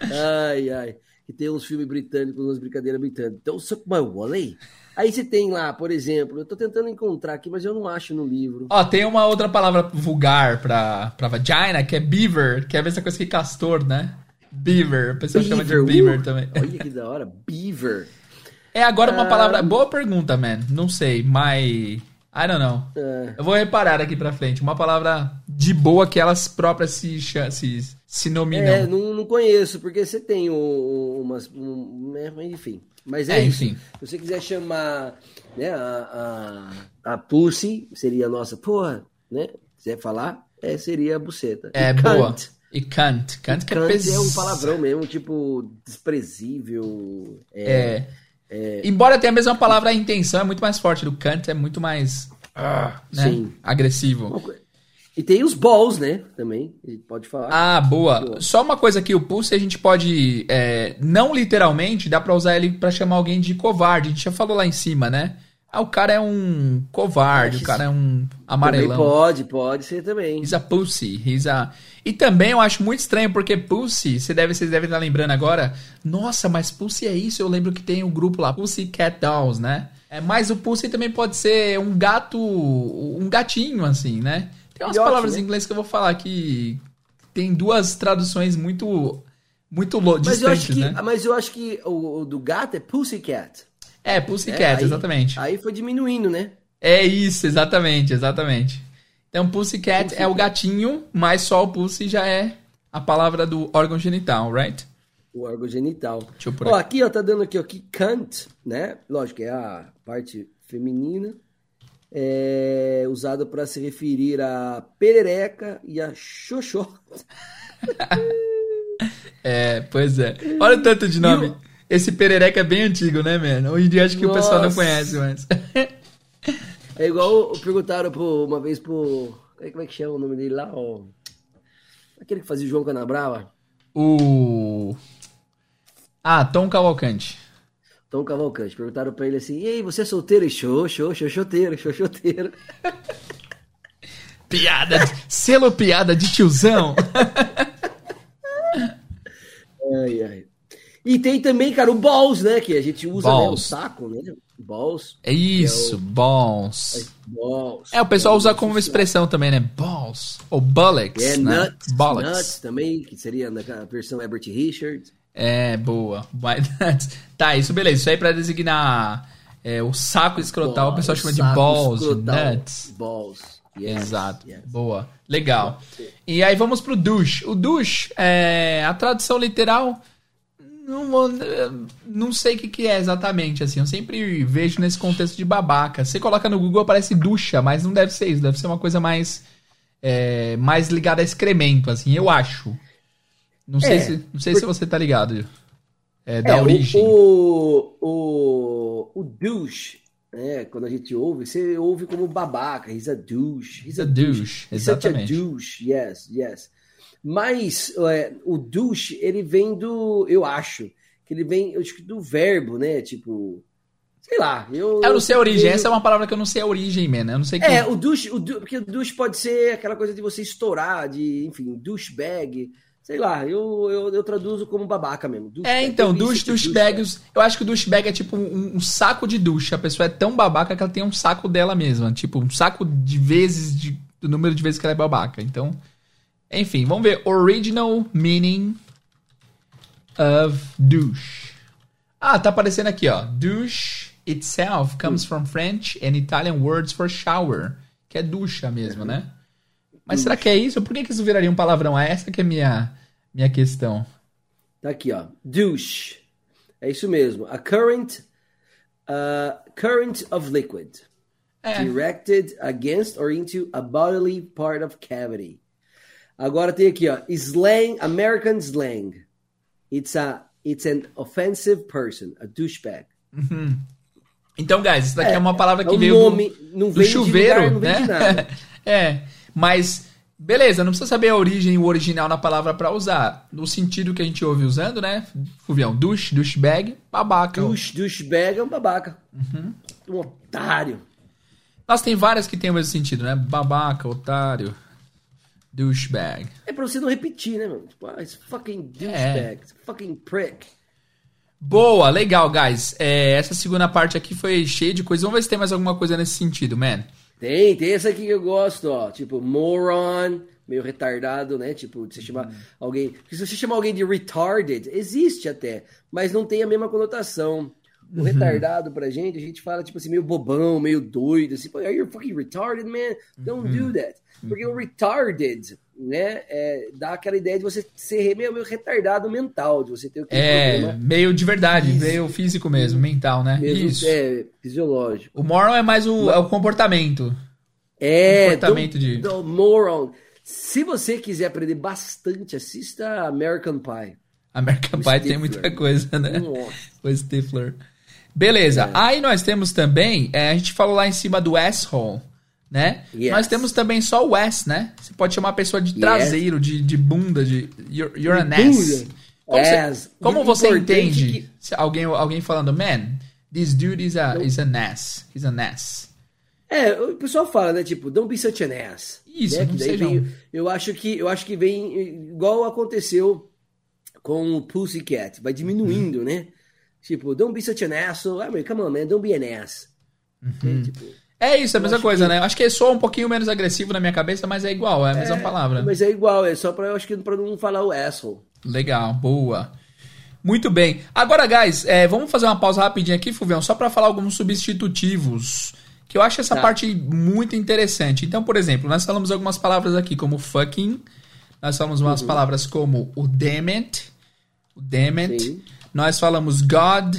ai, ai. Que tem uns filmes britânicos, umas brincadeiras britânicas. Então, Suck my Wally. Aí você tem lá, por exemplo, eu tô tentando encontrar aqui, mas eu não acho no livro. Ó, tem uma outra palavra vulgar pra, pra vagina, que é beaver, que é a mesma coisa que castor, né? Beaver. O pessoal chama de uh, beaver também. Olha que da hora. Beaver. É agora Ah. uma palavra. Boa pergunta, man. Não sei, mas. I don't know. É. Eu vou reparar aqui pra frente. Uma palavra de boa que elas próprias se, se, se nominam. É, não, não conheço, porque você tem umas. Um, né, enfim. Mas é, É, isso. enfim. Se você quiser chamar né, a, a, a Pussy, seria a nossa, porra, né? Quiser falar, é, seria a buceta. É, E boa. E cunt. Cunt que é pes... é um palavrão mesmo, tipo, desprezível. É, É. Embora tenha a mesma palavra, a intenção é muito mais forte. Do cunt é muito mais. ah, né? Sim. Agressivo. E tem os balls, né? Também, a gente pode falar. Ah, boa. Boa. Só uma coisa aqui, o pulse a gente pode, é, não literalmente, dá pra usar ele pra chamar alguém de covarde. A gente já falou lá em cima, né? Ah, o cara é um covarde, o cara é um Também amarelão. pode, pode ser também. He's a pussy. He's a... E também eu acho muito estranho, porque pussy, você deve, vocês devem estar lembrando agora. Nossa, mas pussy é isso? Eu lembro que tem um grupo lá, Pussy Cat Dolls, né? É, mas o pussy também pode ser um gato, um gatinho, assim, né? Tem umas Filhote, palavras né? em inglês que eu vou falar que tem duas traduções muito muito lo- Mas eu acho que, né? mas eu acho que o, o do gato é Pussycat. É? Pussycat, Aí- exatamente. Aí foi diminuindo, né? É isso, exatamente, exatamente. Então, Pussycat é o gatinho, mas só o Pussy já é a palavra do órgão genital, right? O órgão genital. Deixa eu pôr Ó, aqui. aqui, ó, tá dando aqui, ó, que cunt, né? Lógico, é a parte feminina. É usado para se referir a perereca e a xoxó. É, pois é. Olha o tanto de nome. E o- Esse perereca é bem antigo, né, mano? Hoje em dia acho que o pessoal não Nossa. conhece, mas... É igual perguntaram pro, uma vez pro. Como é que chama o nome dele lá? ó? Aquele que fazia o João Canabrava. o... Ah, Tom Cavalcante. Tom Cavalcante. Perguntaram pra ele assim: E aí, você é solteiro? E show, show, xoxoteiro, xoxoteiro. Piada, de- selo piada de tiozão. Ai, ai. E tem também, cara, o balls, né? Que a gente usa né, o Balls. saco, né? Balls. É isso, balls. Balls. É, o pessoal usa como expressão também, né? Balls. Ou bullocks, É, né? nuts, Bollocks. nuts também, que seria na versão Herbert Richards. É, boa. Tá, isso beleza. Isso aí pra designar é, o saco escrotal, o pessoal chama de balls, escrotal. nuts. Balls. Yes, Exato. yes. Boa. Legal. E aí vamos pro douche. O douche, é, a tradução literal, não, não sei o que, que é exatamente, assim. Eu sempre vejo nesse contexto de babaca. Você coloca no Google, aparece ducha, mas não deve ser isso. Deve ser uma coisa mais, é, mais ligada a excremento, assim, eu acho. Não sei, É, se, não sei se você tá ligado. É, da É, origem. O, o, o douche, né? Quando a gente ouve, você ouve como babaca. He's a douche. He's A douche, He's such a exatamente. douche. Yes, yes. Mas é, o douche, ele vem do. Eu acho. Que ele vem, eu acho do verbo, né? Tipo. Sei lá. Eu, Eu não sei a origem. vejo- Essa é uma palavra que eu não sei a origem, man. Eu não sei que. É, o douche, o porque o douche pode ser aquela coisa de você estourar, de, enfim, douchebag. Sei lá, eu, eu, eu traduzo como babaca mesmo. É, douchebag. então, douche, douchebag, os- eu acho que o douchebag é tipo um, um saco de douche. A pessoa é tão babaca que ela tem um saco dela mesma. Tipo, um saco de vezes, de, do número de vezes que ela é babaca. Então, enfim, vamos ver. Original meaning of douche. Ah, tá aparecendo aqui, ó. Douche itself comes from French and Italian words for shower. Que é ducha mesmo, né? Mas será que é isso? Por que, que isso viraria um palavrão? É essa que é a minha, minha questão. Tá aqui, ó. Douche. É isso mesmo. A current, uh, current of liquid. É. Directed against or into a bodily part of cavity. Agora tem aqui, ó. Slang, American slang. It's a, it's an offensive person, a douchebag. Então, guys, isso daqui é, É, uma palavra é que um veio nome, do, não do chuveiro, lugar, não né? de nada. é, mas beleza, não precisa saber a origem e o original na palavra pra usar. No sentido que a gente ouve usando, né? Fuvião, douche, douchebag, babaca. Douche, douchebag é um babaca. Uhum. Um otário. Nossa, tem várias que tem o mesmo sentido, né? Babaca, otário, douchebag. É pra você não repetir, né, mano? Tipo, ah, it's fucking É. douchebag. It's fucking prick. Boa, legal, guys. É, essa segunda parte aqui foi cheia de coisa. Vamos ver se tem mais alguma coisa nesse sentido, man. Tem, tem essa aqui que eu gosto, ó. Tipo, moron, meio retardado, né? Tipo, de você chamar alguém. Porque se você chamar alguém de retarded, existe até, mas não tem a mesma conotação. O retardado pra gente, a gente fala, tipo assim, meio bobão, meio doido, assim, pô, are you fucking retarded, man? Don't do that. Porque o retarded, né, é, dá aquela ideia de você ser meio, meio retardado mental, de você ter aquele É, problema meio de verdade, meio físico mesmo, mental, né? mesmo, Isso. é, fisiológico. O moral é mais o, é o comportamento. É, Comportamento do, de- do moron. Se você quiser aprender bastante, assista American Pie. American O Pie tem Stifler. muita coisa, né? Nossa. O Stifler. Beleza. É. Aí nós temos também, é, a gente falou lá em cima do asshole, né? Yes. Nós temos também só o ass, né? Você pode chamar a pessoa de traseiro, de, de bunda, de you're, you're an ass. Como Ass. você, como você entende que- alguém, alguém falando, man, this dude is, a, is an ass. He's an ass. É, o pessoal fala, né? Tipo, don't be such an ass. Isso, né? não daí seja vem- um- eu acho que eu acho que vem igual aconteceu com o Pussycat, vai diminuindo, Uhum. né? Tipo, don't be such an asshole. I mean, come on, man, don't be an ass. Uhum. Né? Tipo, É isso, é a mesma coisa, que- né? Acho que soa um pouquinho menos agressivo na minha cabeça, mas é igual, é a mesma palavra. mas é igual, é só pra, eu acho que pra não falar o asshole. Legal, boa. Muito bem. Agora, guys, é, vamos fazer uma pausa rapidinho aqui, Fulvião, só para falar alguns substitutivos. Que eu acho essa Tá. parte muito interessante. Então, por exemplo, nós falamos algumas palavras aqui, como fucking. Nós falamos umas Uhum. palavras como o damn it. O damn it. Sim. Nós falamos God,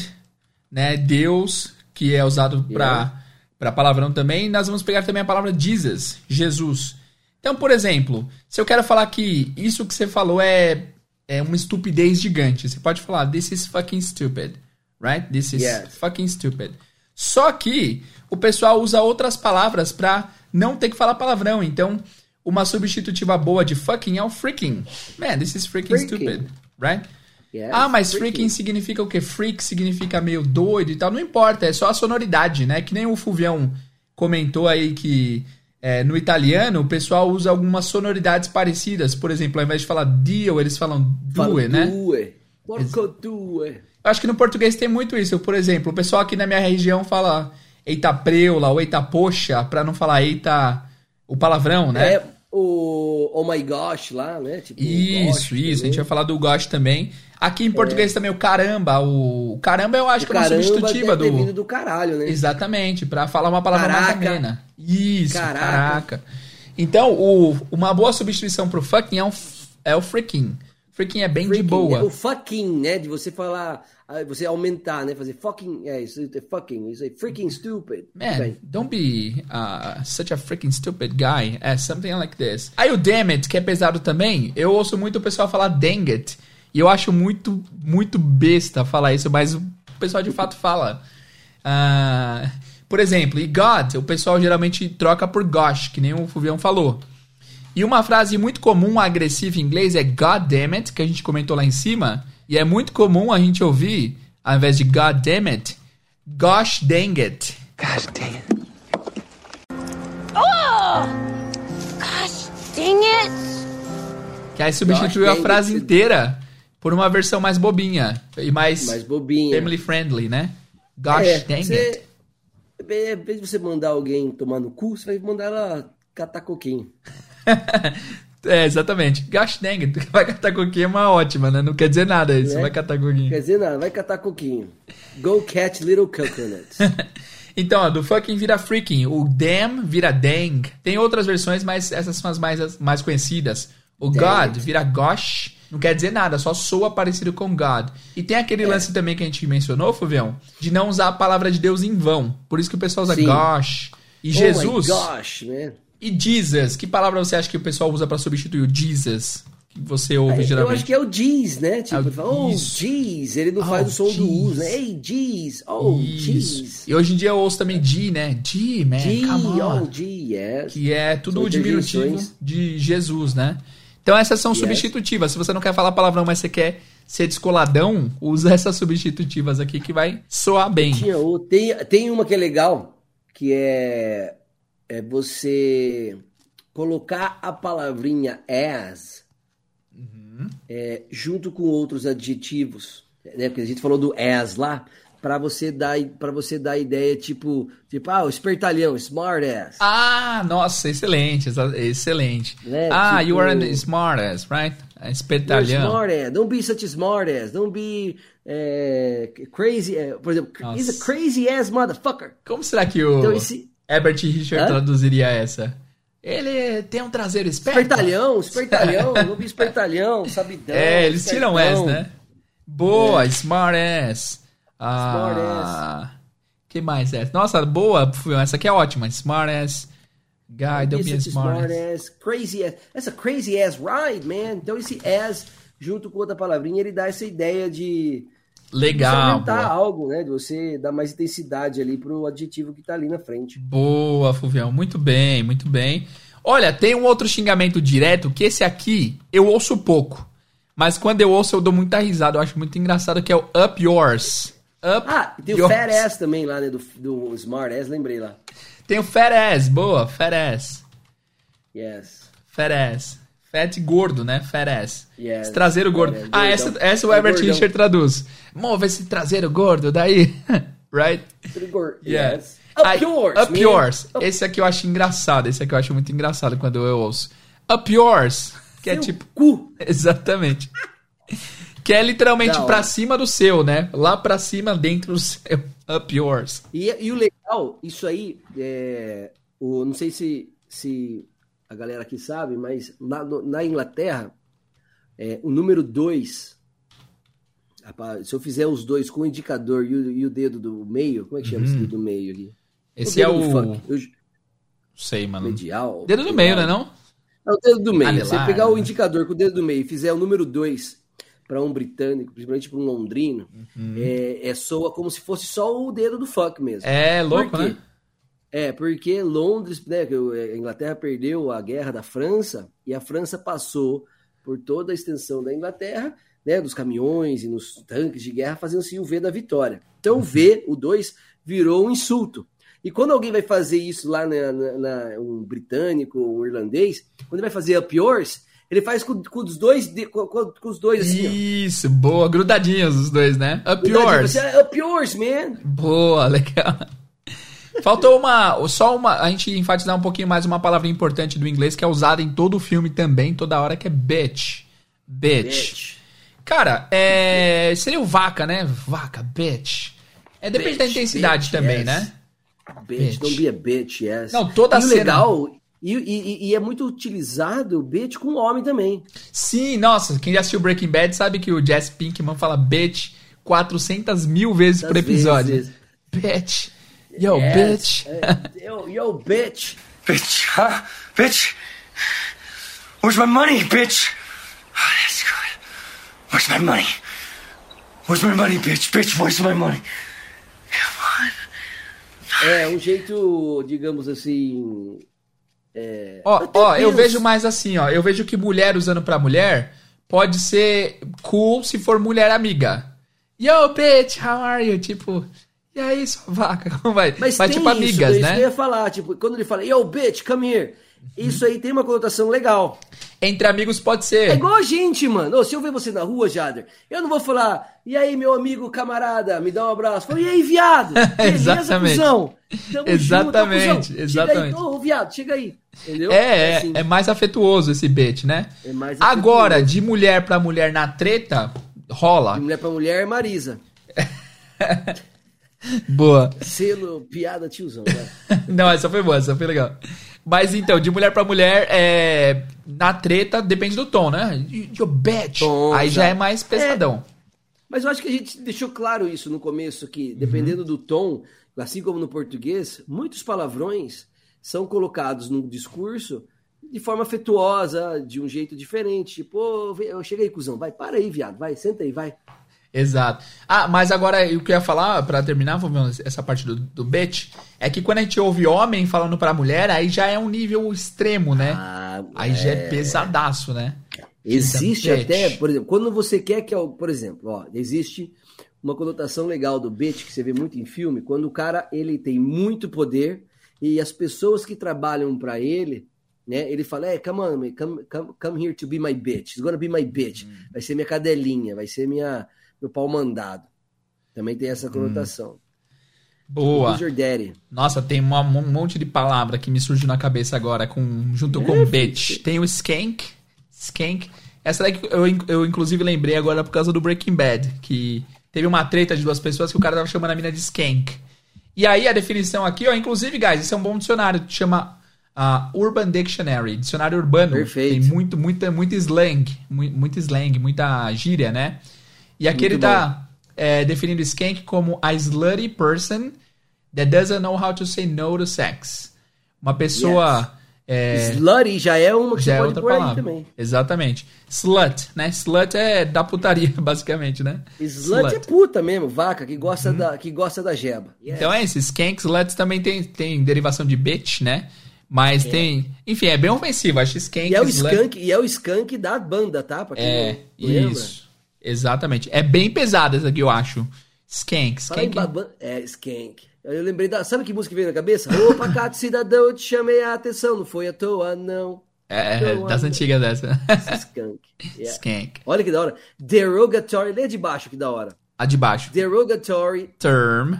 né? Deus, que é usado para para palavrão também. Nós vamos pegar também a palavra Jesus, Jesus. Então, por exemplo, se eu quero falar que isso que você falou é, é uma estupidez gigante, você pode falar, this is fucking stupid, right? This is Yes. fucking stupid. Só que o pessoal usa outras palavras pra não ter que falar palavrão. Então, uma substitutiva boa de fucking é o freaking. Man, this is freaking, Freaking. stupid, right? Yes, ah, mas freaking. freaking significa o quê? Freak significa meio doido e tal. Não importa, é só a sonoridade, né? Que nem o Fulvião comentou aí que é, no italiano o pessoal usa algumas sonoridades parecidas. Por exemplo, ao invés de falar Dio, eles falam Fala due, né? Due. Porco due. Eu acho que no português tem muito isso. Por exemplo, o pessoal aqui na minha região fala eita preula ou eita poxa, pra não falar eita o palavrão, né? É o Oh My Gosh lá, né? Tipo, Isso, gosh, isso. A gente vai falar do gosto também. Aqui em português também o caramba. O caramba eu acho O que é uma substitutiva deve ter vindo do. do caralho, né? Exatamente, pra falar uma palavra mais Caraca. amena. Isso, caraca. Caraca. Então, o, uma boa substituição pro fucking é, um, f- é o freaking. Freaking é bem de Freaking, boa. é O fucking, né? De você falar, ah, você aumentar, né? Fazer fucking, é isso, é fucking, isso aí, freaking stupid. Man, Bem, don't be uh, such a freaking stupid guy. É something like this. Aí o damn it, que é pesado também, eu ouço muito o pessoal falar dang it. E eu acho muito, muito besta falar isso, mas o pessoal de fato fala. Ah, por exemplo, e God, o pessoal geralmente troca por gosh, que nem o Fuvião falou. E uma frase muito comum agressiva em inglês é God damn it, que a gente comentou lá em cima. E é muito comum a gente ouvir, ao invés de God damn it, gosh dang it. Gosh dang it. Gosh, dang it! Que aí substituiu Gosh a frase it. inteira por uma versão mais bobinha e mais, mais bobinha. family friendly, né? Gosh é, dang você, it. Em vez de você mandar alguém tomar no cu, você vai mandar ela catar coquinho. é, exatamente. Gosh dang it. Vai catar coquinho é uma ótima, né? Não quer dizer nada isso. Né? Vai catar coquinho. Quer dizer nada, vai catar coquinho. Go catch little coconuts. Então, ó, do fucking vira freaking. O damn vira dang. Tem outras versões, mas essas são as mais, mais conhecidas. O Dang. God vira gosh. Não quer dizer nada, só soa parecido com God. E tem aquele É. lance também que a gente mencionou, Fuvião, de não usar a palavra de Deus em vão. Por isso que o pessoal usa Sim. gosh. E Oh Jesus. gosh, né? E Jesus. Que palavra você acha que o pessoal usa pra substituir o Jesus? Que você ouve Eu geralmente. acho que é o jeez, né? Tipo, É o ele fala, oh, jeez. Ele não Oh, faz o som do jeez. us, né? Hey, jeez. Oh, jeez. E hoje em dia eu ouço também G, né? G, man. G, come on. oh, G, yes. que é tudo São diminutivo de Jesus, né? Então essas são Yes. substitutivas. Se você não quer falar palavrão, mas você quer ser descoladão, usa essas substitutivas aqui que vai soar bem. Tinha tem, tem uma que é legal, que é, é você colocar a palavrinha as Uhum. é, junto com outros adjetivos, né? Porque a gente falou do as lá, para você dar para você dar a ideia tipo, tipo, ah, o espertalhão, smart ass. Ah, nossa, excelente, excelente. Né, ah, tipo- you are an smart ass, right? You're Espetalhão. smart ass. Don't be such a smart ass. Don't be é, crazy. é, por exemplo, Nossa. he's a crazy ass motherfucker. Como será que o Então esse Herbert Richard Hã? traduziria essa? Ele tem um traseiro esperto. Espertalhão, espertalhão, vi espertalhão, sabidão. É, eles tiram S, espertão. né? Boa, smart ass. Ah, Smart que mais é? Nossa, boa, essa aqui é ótima. Smart ass. Guy, don't be a Esse smart ass. ass, crazy ass. Essa crazy ass ride, man. Então esse ass, junto com outra palavrinha, ele dá essa ideia de Legal, aumentar boa. algo, né? De você dar mais intensidade ali pro adjetivo que tá ali na frente. Boa, Fuvião. Muito bem, muito bem. Olha, tem um outro xingamento direto que esse aqui eu ouço pouco. Mas quando eu ouço, eu dou muita risada. Eu acho muito engraçado que é o up yours. Up Ah, tem o yours. fat ass também lá, né? Do, do smart ass, lembrei lá. Tem o fat ass, boa, fat ass. Yes. Fat ass. Fat gordo, né? Fat ass. Yes. Esse traseiro gordo. É, ah, essa, essa o É Herbert gordão. Richard traduz. Move esse traseiro gordo daí. right? Yeah. Yes. Up Aí, yours, Up man. yours. Esse aqui eu acho engraçado. Esse aqui eu acho muito engraçado quando eu ouço. Up yours. Que é Seu tipo. cu. Exatamente. Que é literalmente hora. cima do seu, né? Lá pra cima, dentro do seu. Up yours. E, e o legal, isso aí, é, o, não sei se, se a galera aqui sabe, mas na, na Inglaterra, é, o número 2, se eu fizer os dois com o indicador e o, e o dedo do meio, como é que chama esse dedo do meio aqui? Uhum. Esse é o. funk, eu- Sei, mano. medial. Dedo do meio, né? Não? É o dedo do meio. Anelar, Você pegar o né? indicador com o dedo do meio e fizer o número 2 para um britânico, principalmente para um londrino, é, é soa como se fosse só o dedo do fuck mesmo. Uhum. É louco, né? É, porque Londres, né, o- a Inglaterra perdeu a guerra da França e a França passou por toda a extensão da Inglaterra, né, dos caminhões e nos tanques de guerra, fazendo-se o V da vitória. Então o V, o 2, virou um insulto. E quando alguém vai fazer isso lá, na, na- na- um britânico, um irlandês, quando ele vai fazer up yours, ele faz com, com os dois, com, com- os dois assim, ó. Isso, boa. Grudadinhos os dois, né? Up yours. você é Up yours, man! Boa, legal. Faltou uma, só uma, a gente enfatizar um pouquinho mais uma palavra importante do inglês que é usada em todo o filme também, toda hora, que é bitch. Bitch. Bitch. Cara, é, seria o vaca, né? Vaca, bitch. É, depende da Bitch, intensidade bitch, também, yes. né? Bitch, don't be a bitch, yes. Não, toda e o cena- legal, e, e- e é muito utilizado bitch com homem também. Sim, nossa, quem já assistiu Breaking Bad sabe que o Jesse Pinkman fala bitch 400 mil vezes por episódio. vezes. Bitch. Yo, Yes. bitch. É, yo, yo, bitch. Bitch, huh? Bitch? Where's my money, bitch? Oh, that's good. Where's my money? Where's my money, bitch? Bitch, where's my money? É um jeito, digamos assim. É, Ó, ó, eu vejo mais assim, ó. Eu vejo que mulher usando pra mulher pode ser cool se for mulher amiga. Yo, bitch, how are you? Tipo, e aí, sua vaca? Como vai? Mas, Mas tem tipo isso, amigas, isso que eu né? ia falar, tipo, quando ele fala, yo, bitch, come here. Isso aí tem uma conotação legal. Entre amigos pode É ser. igual a gente, mano. Ô, se eu ver você na rua, Jader, eu não vou falar, e aí, meu amigo, camarada, me dá um abraço. Falo, e aí, viado? Beleza, Exatamente. cuzão? Tamo Exatamente, junto, cuzão. exatamente. Chega aí, ô, viado, chega aí. Entendeu? É, é, assim. é mais afetuoso esse bitch, né? É mais Agora, afetuoso. de mulher pra mulher na treta, rola. De mulher pra mulher, Marisa. Boa. Selo, piada, tiozão. Né? Não, essa foi boa, essa foi legal. Mas então, de mulher pra mulher, é... na treta depende do tom, né? You bitch. Tom, Aí já já. é mais pesadão. Mas eu acho que a gente deixou claro isso no começo, que dependendo do tom, assim como no português, muitos palavrões são colocados no discurso de forma afetuosa, de um jeito diferente. Tipo, vem- eu cheguei, cuzão, vai, para aí, viado, vai, senta aí, vai. Exato. Ah, mas agora o que eu ia falar, pra terminar, vou ver essa parte do, do bitch, é que quando a gente ouve homem falando pra mulher, aí já é um nível extremo, né? Ah, aí já é pesadaço, né? Existe Bitch. até, por exemplo, quando você quer que, por exemplo, ó, existe uma conotação legal do bitch que você vê muito em filme, quando o cara ele tem muito poder e as pessoas que trabalham pra ele, né, ele fala, é, come on, come, come, come here to be my bitch, it's gonna be my bitch, Hum. vai ser minha cadelinha, vai ser minha meu pau mandado. Também tem Hum. essa conotação. Boa. Who's your daddy? Nossa, tem uma- um monte de palavra que me surgiu na cabeça agora, com, junto com É, bitch. Tem o skank. Skank. Essa daí que eu, eu, inclusive, lembrei agora por causa do Breaking Bad, que teve uma treta de duas pessoas que o cara tava chamando a mina de skank. E aí a definição aqui, ó, inclusive, guys, esse é um bom dicionário, chama ah, Urban Dictionary, dicionário urbano. Perfeito. Tem muito, muita, muito slang, mu- muito slang, muita gíria, né? E aqui Muito ele tá é, definindo skank como a slutty person that doesn't know how to say no to sex. Uma pessoa... é, Slutty já é uma que já você é outra palavra. também. Exatamente. Slut, né? Slut é da putaria, basicamente, né? Slut, é puta mesmo, vaca, que gosta, da, que gosta da jeba. Então é isso. Skank, slut também tem, tem derivação de bitch, né? Mas tem... Enfim, é bem ofensivo. Acho skank, E é o slut... skunk, e é o skunk da banda, tá? Pra quem É, não lembra. isso. Exatamente. É bem pesada essa aqui, eu acho. Skank, skank... baban... É, skank. Eu lembrei da. Sabe que música veio na cabeça? Ô, pacato cidadão, eu te chamei a atenção, não foi à toa, não. É, Então, das antigas dessa. Skunk. Yeah. Skank. Olha que da hora. Derogatory, lê de baixo que da hora. A de baixo. Derogatory, Term.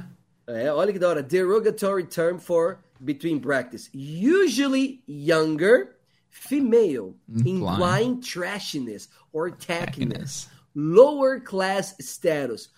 é, olha que da hora. Derogatory term for between practice. Usually younger, female, Implying. implying trashiness or tackiness. Lower class status,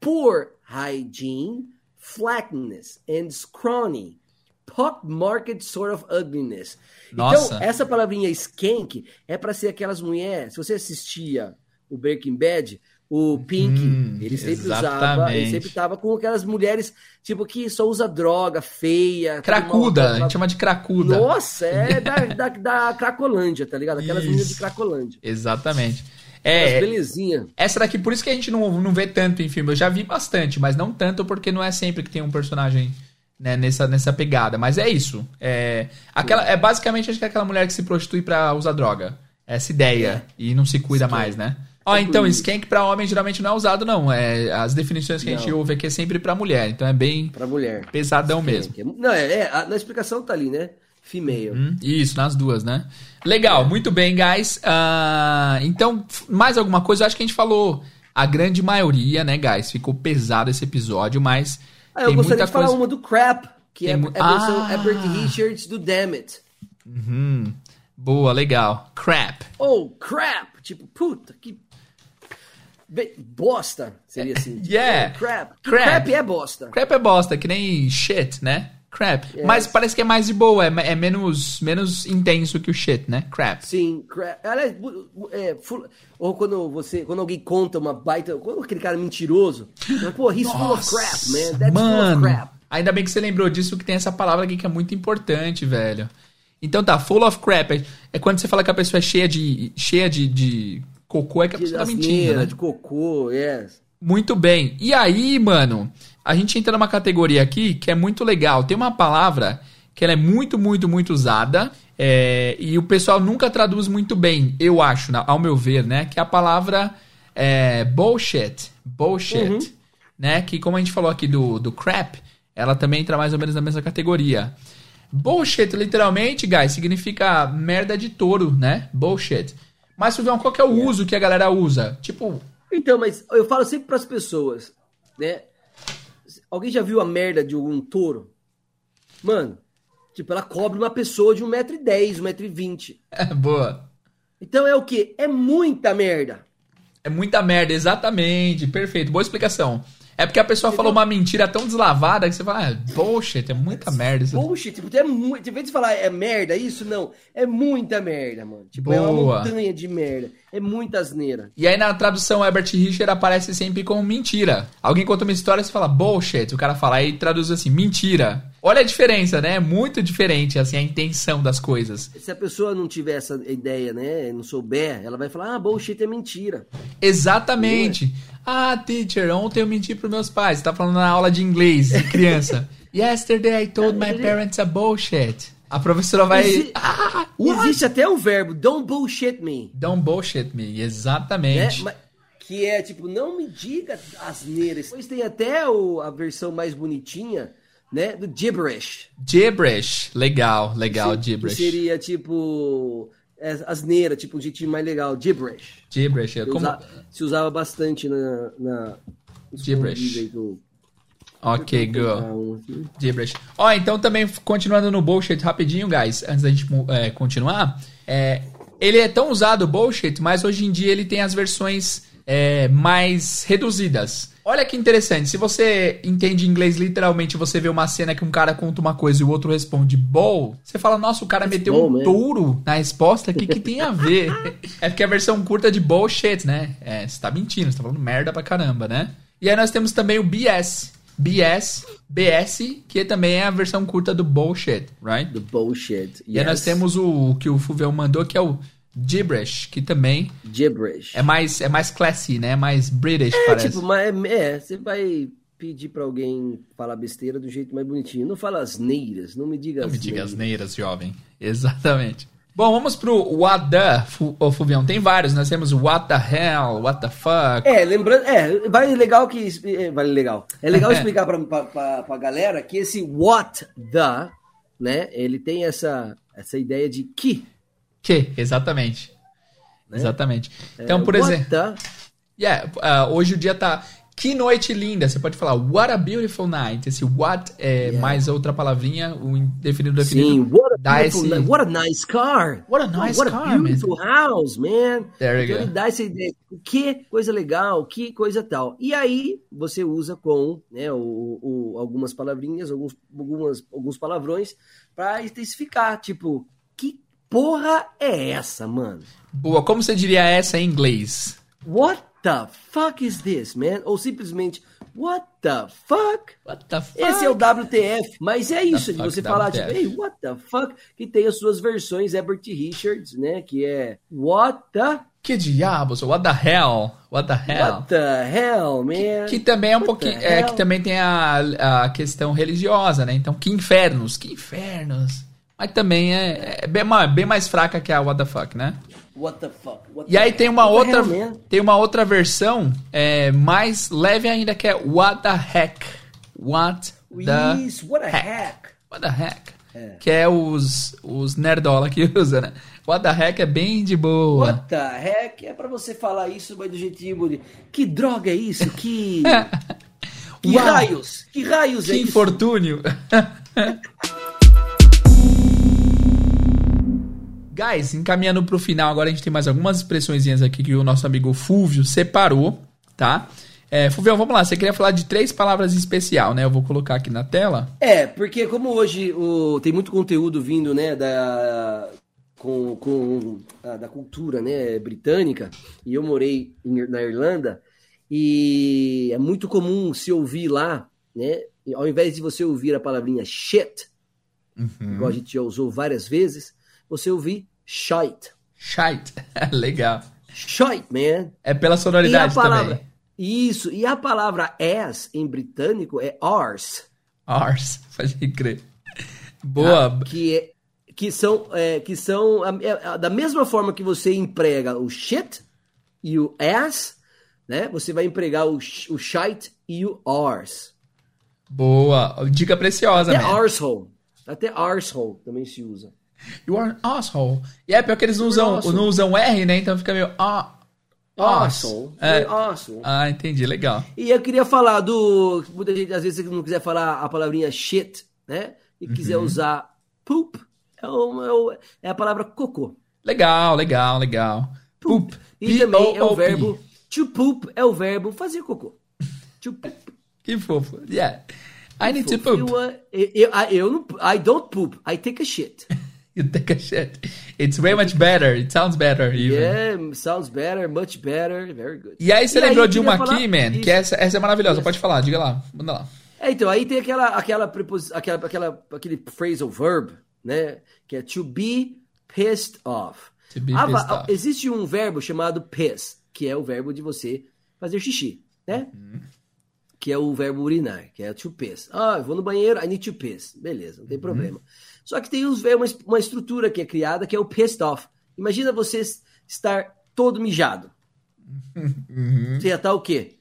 poor hygiene, flatness and scrawny, pock market sort of ugliness. Nossa. Então, essa palavrinha skank é pra ser aquelas mulheres. Se você assistia o Breaking Bad, o Pink, Hum, ele sempre usava, exatamente. ele sempre tava com aquelas mulheres, tipo, que só usa droga, feia. Cracuda, mal- a gente chama de cracuda. Nossa, é da, da, da Cracolândia, tá ligado? Aquelas Isso. meninas de Cracolândia. Exatamente. As É, belezinha. essa daqui, por isso que a gente não, não vê tanto em filme. Eu já vi bastante, mas não tanto porque não é sempre que tem um personagem né, nessa, nessa pegada. Mas é isso. É, aquela, é basicamente acho que é aquela mulher que se prostitui pra usar droga. Essa ideia. E não se cuida mais, né? Ó, então, skank pra homem geralmente não é usado, não. É, as definições que a gente Não. ouve aqui é sempre pra mulher. Então é bem Pra mulher. pesadão mesmo. Não, é, é, a- na explicação tá ali, né? Female. Hum, Isso, nas duas, né? Legal, muito bem, guys. Ah, então, mais alguma coisa? Eu acho que a gente falou a grande maioria, né, guys? Ficou pesado esse episódio, mas Ah, eu gostaria de falar coisa. uma do Crap, que é, Tem é mu- a versão Ah! Herbert Richards do Damn It. Boa, legal. Crap. Oh, crap! Tipo, puta, que. Bosta, seria assim. Tipo, Yeah. oh, crap. Crap. crap é bosta. Crap é bosta, que nem shit, né? Crap. Yes. Mas parece que é mais de boa, é, é menos, menos intenso que o shit, né? Crap. Sim, crap. Aliás, é, full- ou quando você, quando alguém conta uma baita, quando aquele cara é mentiroso, pô, he's full of crap, man. That's full Mano, of crap. ainda bem que você lembrou disso, que tem essa palavra aqui que é muito importante, velho. Então tá, full of crap. É, é quando você fala que a pessoa é cheia de, cheia de, de cocô, é que a De pessoa tá mentindo, asneira, né? de cocô, yes. Muito bem. E aí, mano, a gente entra numa categoria aqui que é muito legal. Tem uma palavra que ela é muito, muito, muito usada é, e o pessoal nunca traduz muito bem, eu acho, na- ao meu ver, né? Que é a palavra é, bullshit. Bullshit. Né? Que como a gente falou aqui do, do crap, ela também entra mais ou menos na mesma categoria. Bullshit, literalmente, guys, significa merda de touro, né? Bullshit. Mas, Silvão, qual que é o uso que a galera usa? Tipo, Então, mas eu falo sempre pras pessoas, né? Alguém já viu a merda de um touro? Mano, tipo, ela cobre uma pessoa de 1,10m, 1,20m. boa. Então é o quê? É muita merda. É muita merda, exatamente. Perfeito, boa explicação. É porque a pessoa falou uma mentira tão deslavada que você fala, ah, bullshit, é muita merda. Isso. Bullshit, tipo, é muito. Em vez de falar é merda, isso não. É muita merda, mano. Tipo, é uma Boa. montanha de merda. É muita asneira. E aí na tradução Herbert Richard aparece sempre como mentira. Alguém conta uma história e você fala bullshit, o cara fala aí traduz assim, mentira. Olha a diferença, né? É muito diferente assim a intenção das coisas. Se a pessoa não tiver essa ideia, né? Não souber, ela vai falar, ah, bullshit é mentira. Exatamente. Ah, teacher, ontem eu menti pros meus pais. Você tá falando na aula de inglês de criança. Yesterday I told my parents a bullshit. A professora vai. Exi- Ah? Existe até o verbo, don't bullshit me. Don't bullshit me. né? Exatamente. Mas- que é tipo, não me diga asneiras. Depois tem até o- a versão mais bonitinha, né? Do gibberish. Gibberish. Legal, legal, Que gibberish. seria tipo é, asneira, tipo um jeitinho mais legal, gibberish. Gibberish. é Se, Como... usa- se usava bastante na. na Gibberish. do- Ok, go. Gibberish. Ó, então também, continuando no bullshit rapidinho, guys, antes da gente é, continuar, é, ele é tão usado, o bullshit, mas hoje em dia ele tem as versões é, mais reduzidas. Olha que interessante, se você entende inglês literalmente, você vê uma cena que um cara conta uma coisa e o outro responde bull, você fala, nossa, o cara meteu bull, um man. touro na resposta, o que, que tem a ver? é porque a versão curta de bullshit, né? É, você tá mentindo, você tá falando merda pra caramba, né? E aí nós temos também o BS. BS, BS, que também é a versão curta do bullshit, right? Do bullshit. E aí nós yes. temos o, o que o Fulvio mandou, que é o gibberish, que também gibberish. é mais, é mais classy, né? É mais British, É, parece. tipo, mas é, você vai pedir pra alguém falar besteira do jeito mais bonitinho. Não fala asneiras, não me diga Não me diga asneiras. jovem. Exatamente. Bom, vamos pro what the, Fu- ô, Fulvião. Tem vários, nós temos what the hell, what the fuck. É, lembrando, é, vale legal que. é, Vale legal. É legal explicar pra, pra, pra, pra galera que esse what the, né, ele tem essa, essa ideia de que. Que, exatamente. Exatamente. Então, é, por what exemplo... the, Yeah, ah, hoje o dia tá. Que noite linda. Você pode falar what a beautiful night. Esse what é mais outra palavrinha, o indefinido definido. Sim, what a, dá esse- what a nice car. What a nice what car, a beautiful house, man. There you então go. ele dá essa ideia. Que coisa legal, que coisa tal. E aí você usa com né, o, o- algumas palavrinhas, alguns, algumas, alguns palavrões para especificar. Tipo, porra é essa, mano? Boa. Como você diria essa em inglês? What the fuck is this, man? Ou simplesmente, what the fuck? What the fuck? Esse é o WTF, mas é isso, de você falar, tipo, hey, what the fuck? Que tem as suas versões, Herbert Richards, né? Que é what the, Que diabos? What the hell? What the hell? what the hell, man? Que também é um pouquinho. É, que também tem a, a questão religiosa, né? Então, que infernos, que infernos. Mas também é, é bem, mais, bem mais fraca que a What the fuck, né? What the fuck? What E aí tem uma outra. tem uma outra versão é, mais leve ainda que é What the heck. What the Isso, what a hack. What the heck? Que é os, os nerdola que usa, né? What the heck é bem de boa. What the heck? É pra você falar isso, mas do jeitinho bonito. Que droga é isso? Que. que Uau. raios? Que raios é Que isso? infortúnio. Guys, encaminhando pro final, agora a gente tem mais algumas expressõezinhas aqui que o nosso amigo Fúvio separou, tá? É, Fulvio, vamos lá. Você queria falar de três palavras em especial, né? Eu vou colocar aqui na tela. É, porque como hoje o, tem muito conteúdo vindo, né, da, com, com a- da cultura, né, britânica, e eu morei em- na Irlanda, e é muito comum se ouvir lá, né, ao invés de você ouvir a palavrinha shit, igual a gente já usou várias vezes, você ouvir shite. Shite. Legal. Shite, man. É pela E a sonoridade palavra... também. Isso, e a palavra ass em britânico é arse. Ars, pode crer. Boa. que, é- que são, é, que são é, da mesma forma que você emprega o shit e o ass, né? Você vai empregar o, o shite e o arse. Boa. Dica preciosa, Até man. arsehole. Até arsehole também se usa. You are an asshole. E é pior que eles não usam, asshole. não usam R, né? Então fica meio... Ah, Arsehole. É. Arsehole. Ah, entendi. Legal. E eu queria falar do. Muita gente, às vezes, não quiser falar a palavrinha shit, né? E quiser Uhum. usar poop, é, o- é é a palavra cocô. Legal, legal, legal. Poop. E também é o P-O-O-P. verbo. To poop é o verbo fazer cocô. To poop. Que fofo. Yeah. I need to Eu, poop. uh, eu, eu, eu não, I don't poop, I take a shit. You take a shit. It's way much better. It sounds better even. Yeah, sounds better, much better, very good. E aí você E aí lembrou eu de uma aqui, man, isso. que essa, essa é maravilhosa. Pode falar, diga lá. Manda lá. É, então, aí tem aquela, aquela, aquela, aquela, aquele phrasal verb, né? Que é to be pissed off. To be Ah, pissed va- off. Existe um verbo chamado piss, que é o verbo de você fazer xixi, né? Uhum. Que é o verbo urinar, que é to piss. Ah, eu vou no banheiro, I need to piss. Beleza, Uhum. não tem problema. Só que tem verbos, uma estrutura que é criada, que é o pissed off. Imagina você estar todo mijado. Uhum. Você ia estar o quê?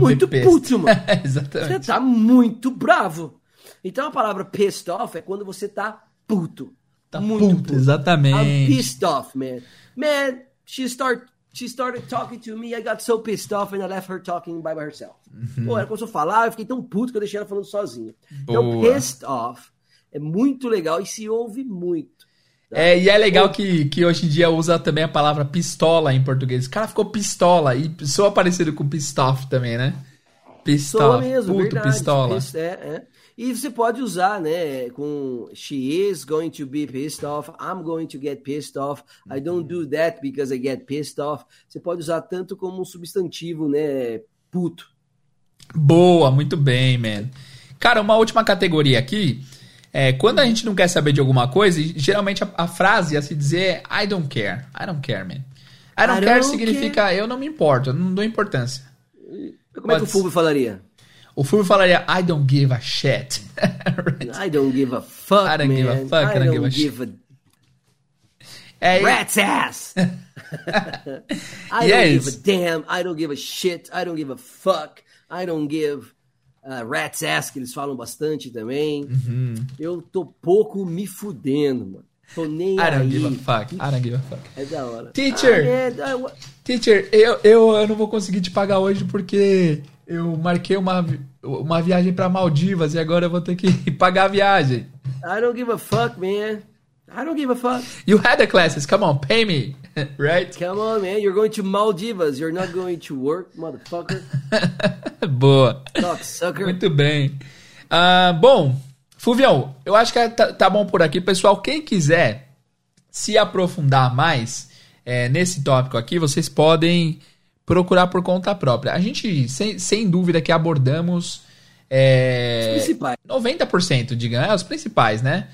Muito puto, mano. Você Exatamente. tá muito bravo. Então a palavra pissed off é quando você tá puto. Tá muito puto, exatamente. I'm pissed off, man. Man, she start she started talking to me. I got so pissed off and I left her talking by herself. Uhum. Pô, ela começou a falar, eu fiquei tão puto que eu deixei ela falando sozinha. Então Boa. pissed off é muito legal e se ouve muito. É, e é legal que, que hoje em dia usa também a palavra pistola em português. O cara ficou pistola e soa parecido com pistoff também, né? Pistola, Soa mesmo, puto, verdade. pistola. É, é. E você pode usar, né, com she is going to be pissed off, I'm going to get pissed off, I don't do that because I get pissed off. Você pode usar tanto como um substantivo, né, puto. Boa, muito bem, man. Cara, uma última categoria aqui. É, quando a gente não quer saber de alguma coisa, geralmente a, a frase a se dizer é I don't care. I don't care, man. I don't I care don't significa eu não me importo, eu não dou importância. Como é que o Fulvio falaria? O Fulvio falaria I don't give a shit. Right? I don't give a fuck, I don't man. give a fuck, I I don't give give a a É, rat's ass. I Yes. don't give a damn. I don't give a shit. I don't give a fuck. I don't give uh, rat's ass, que eles falam bastante também. Uhum. Eu tô pouco me fudendo, mano. Tô nem I aí. don't give a fuck. I don't give a fuck. É da hora. Teacher. Ah, wa- Teacher, eu, eu, eu não vou conseguir te pagar hoje porque eu marquei uma, uma viagem pra Maldivas e agora eu vou ter que pagar a viagem. I don't give a fuck, man. I don't give a fuck. You had the classes, come on, pay me, right? Come on, man. You're going to Maldivas. You're not going to work, motherfucker. Boa. Cocksucker. Muito bem. Ah, bom, Fulvião, eu acho que tá, tá bom por aqui. Pessoal, quem quiser se aprofundar mais é, nesse tópico aqui, vocês podem procurar por conta própria. A gente, sem, sem dúvida, que abordamos é, Os principais. 90%, digamos, é, os principais, né?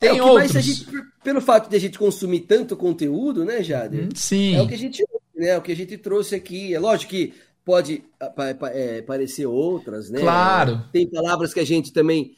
É, Tem mais outros. a gente, pelo fato de a gente consumir tanto conteúdo, né, Jader? Hum, Sim. É o que a gente, né, o que a gente trouxe aqui. É lógico que pode ah, é, parecer outras, né? Claro. Tem palavras que a gente também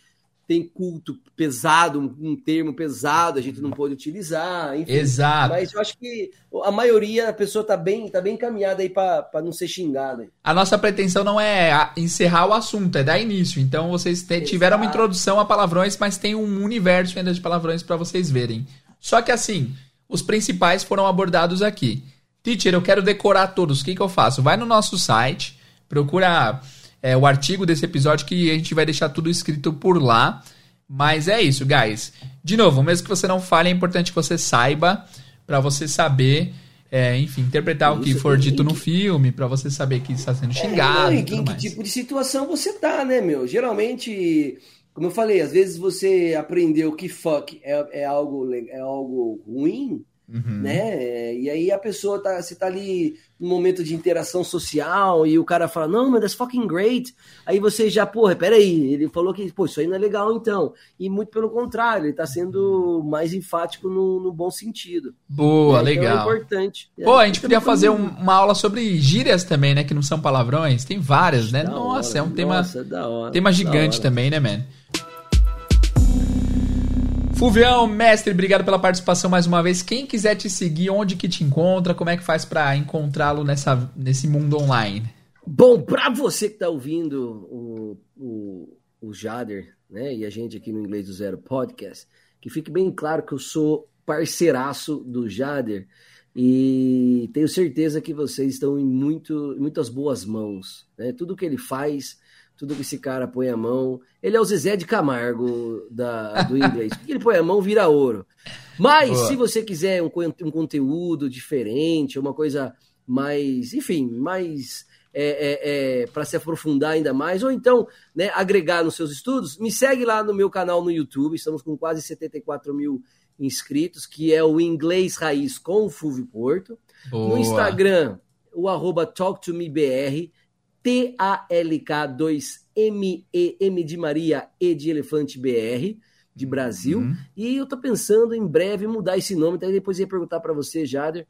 tem culto pesado, um, termo pesado, a gente não pode utilizar, enfim. Exato. Mas eu acho que a maioria a pessoa tá bem, tá bem encaminhada aí para não ser xingada. A nossa pretensão não é encerrar o assunto, é dar início. Então vocês te- tiveram uma introdução a palavrões, mas tem um universo ainda de palavrões para vocês verem. Só que assim, os principais foram abordados aqui. Teacher, eu quero decorar todos. O que, que eu faço? Vai no nosso site, procura é, o artigo desse episódio que a gente vai deixar tudo escrito por lá. Mas é isso, guys. De novo, mesmo que você não fale, é importante que você saiba para você saber, é, enfim, interpretar o que Isso, for dito e no que- filme, para você saber que está sendo xingado É, e e tudo em que tipo de situação você tá, né, meu? Geralmente, como eu falei, às vezes você aprendeu que fuck é, é algo, é algo ruim, Uhum. né? E aí a pessoa tá, você tá ali num momento de interação social e o cara fala, não, mas that's fucking great. Aí você já, porra, peraí, ele falou que, pô, isso aí não é legal então. E muito pelo contrário, ele tá sendo mais enfático no, no bom sentido. Boa, né? Então legal. é importante. Pô, a É, gente então, podia fazer um- uma aula sobre gírias também, né? Que não são palavrões. Tem várias, né? da Nossa, hora, é um tema, nossa, da hora, tema gigante também, né, man? Fulvião, mestre, obrigado pela participação mais uma vez. Quem quiser te seguir, onde que te encontra, como é que faz pra encontrá-lo nessa, nesse mundo online? Bom, para você que está ouvindo o, o, o Jader, né, e a gente aqui no Inglês do Zero Podcast, que fique bem claro que eu sou parceiraço do Jader e tenho certeza que vocês estão em muito, muitas boas mãos. Né? Tudo que ele faz, tudo que esse cara põe a mão, ele é o Zezé de Camargo da, do inglês. Ele põe a mão vira ouro. Mas Boa. se você quiser um, um conteúdo diferente, uma coisa mais, enfim, mais é, para se aprofundar ainda mais, ou então né, agregar nos seus estudos, me segue lá no meu canal no YouTube, estamos com quase 74 mil inscritos, que é o Inglês Raiz com o Fulvio Porto. Boa. No Instagram, o arroba TalkToMeBR, T-A-L-K-2-M-E-M de Maria E de Elefante BR, de Brasil. Uhum. E eu tô pensando em breve mudar esse nome, até depois eu ia perguntar para você, Jader.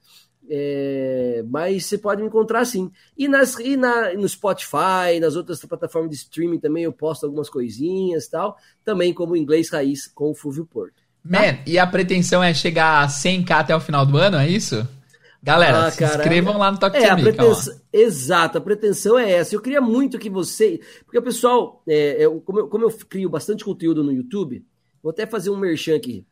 É, mas você pode me encontrar sim. E, nas, e na, no Spotify, nas outras plataformas de streaming também eu posto algumas coisinhas e tal. Também como inglês raiz com o Fulvio Porto. Man, e a pretensão é chegar a 100k até o final do ano, é isso? Galera, Ah, se cara, inscrevam lá no Talk É, to a Me, pretensão, calma. exato, a pretensão é essa. Eu queria muito que você. Porque o pessoal, é, eu- como, eu, como eu crio bastante conteúdo no YouTube, vou até fazer um merchan aqui.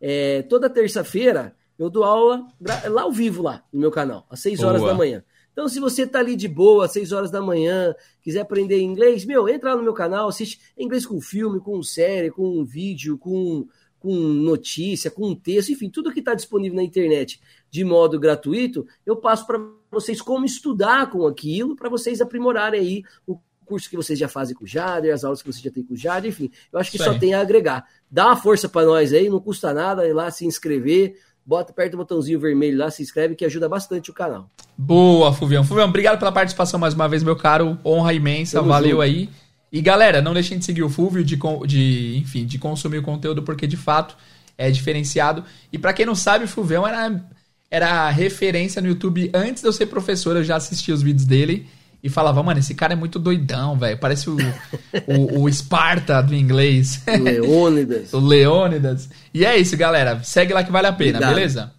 É, toda terça-feira eu dou aula lá ao vivo, lá no meu canal, às 6 horas Boa. da manhã. Então, se você tá ali de boa, às 6 horas da manhã, quiser aprender inglês, meu, entra lá no meu canal, assiste inglês com filme, com série, com vídeo, com, com notícia, com texto, enfim, tudo que está disponível na internet de modo gratuito, eu passo para vocês como estudar com aquilo, para vocês aprimorarem aí o curso que vocês já fazem com o Jader, as aulas que vocês já têm com o Jader, enfim, eu acho que Isso só tem a agregar. Dá uma força para nós aí, não custa nada ir lá se inscrever, bota, aperta o botãozinho vermelho lá, se inscreve, que ajuda bastante o canal. Boa, Fulvião. Fulvião, obrigado pela participação mais uma vez, meu caro. Honra imensa, Tamo valeu junto. aí. E galera, não deixem de seguir o Fulvio, de, de, enfim, de consumir o conteúdo, porque de fato é diferenciado. E pra quem não sabe, o Fulvião era, era referência no YouTube antes de eu ser professor, eu já assisti os vídeos dele e falava, mano, esse cara é muito doidão, velho. Parece o, o, o Esparta do inglês. Leônidas. o Leônidas. E é isso, galera. Segue lá que vale a pena, beleza?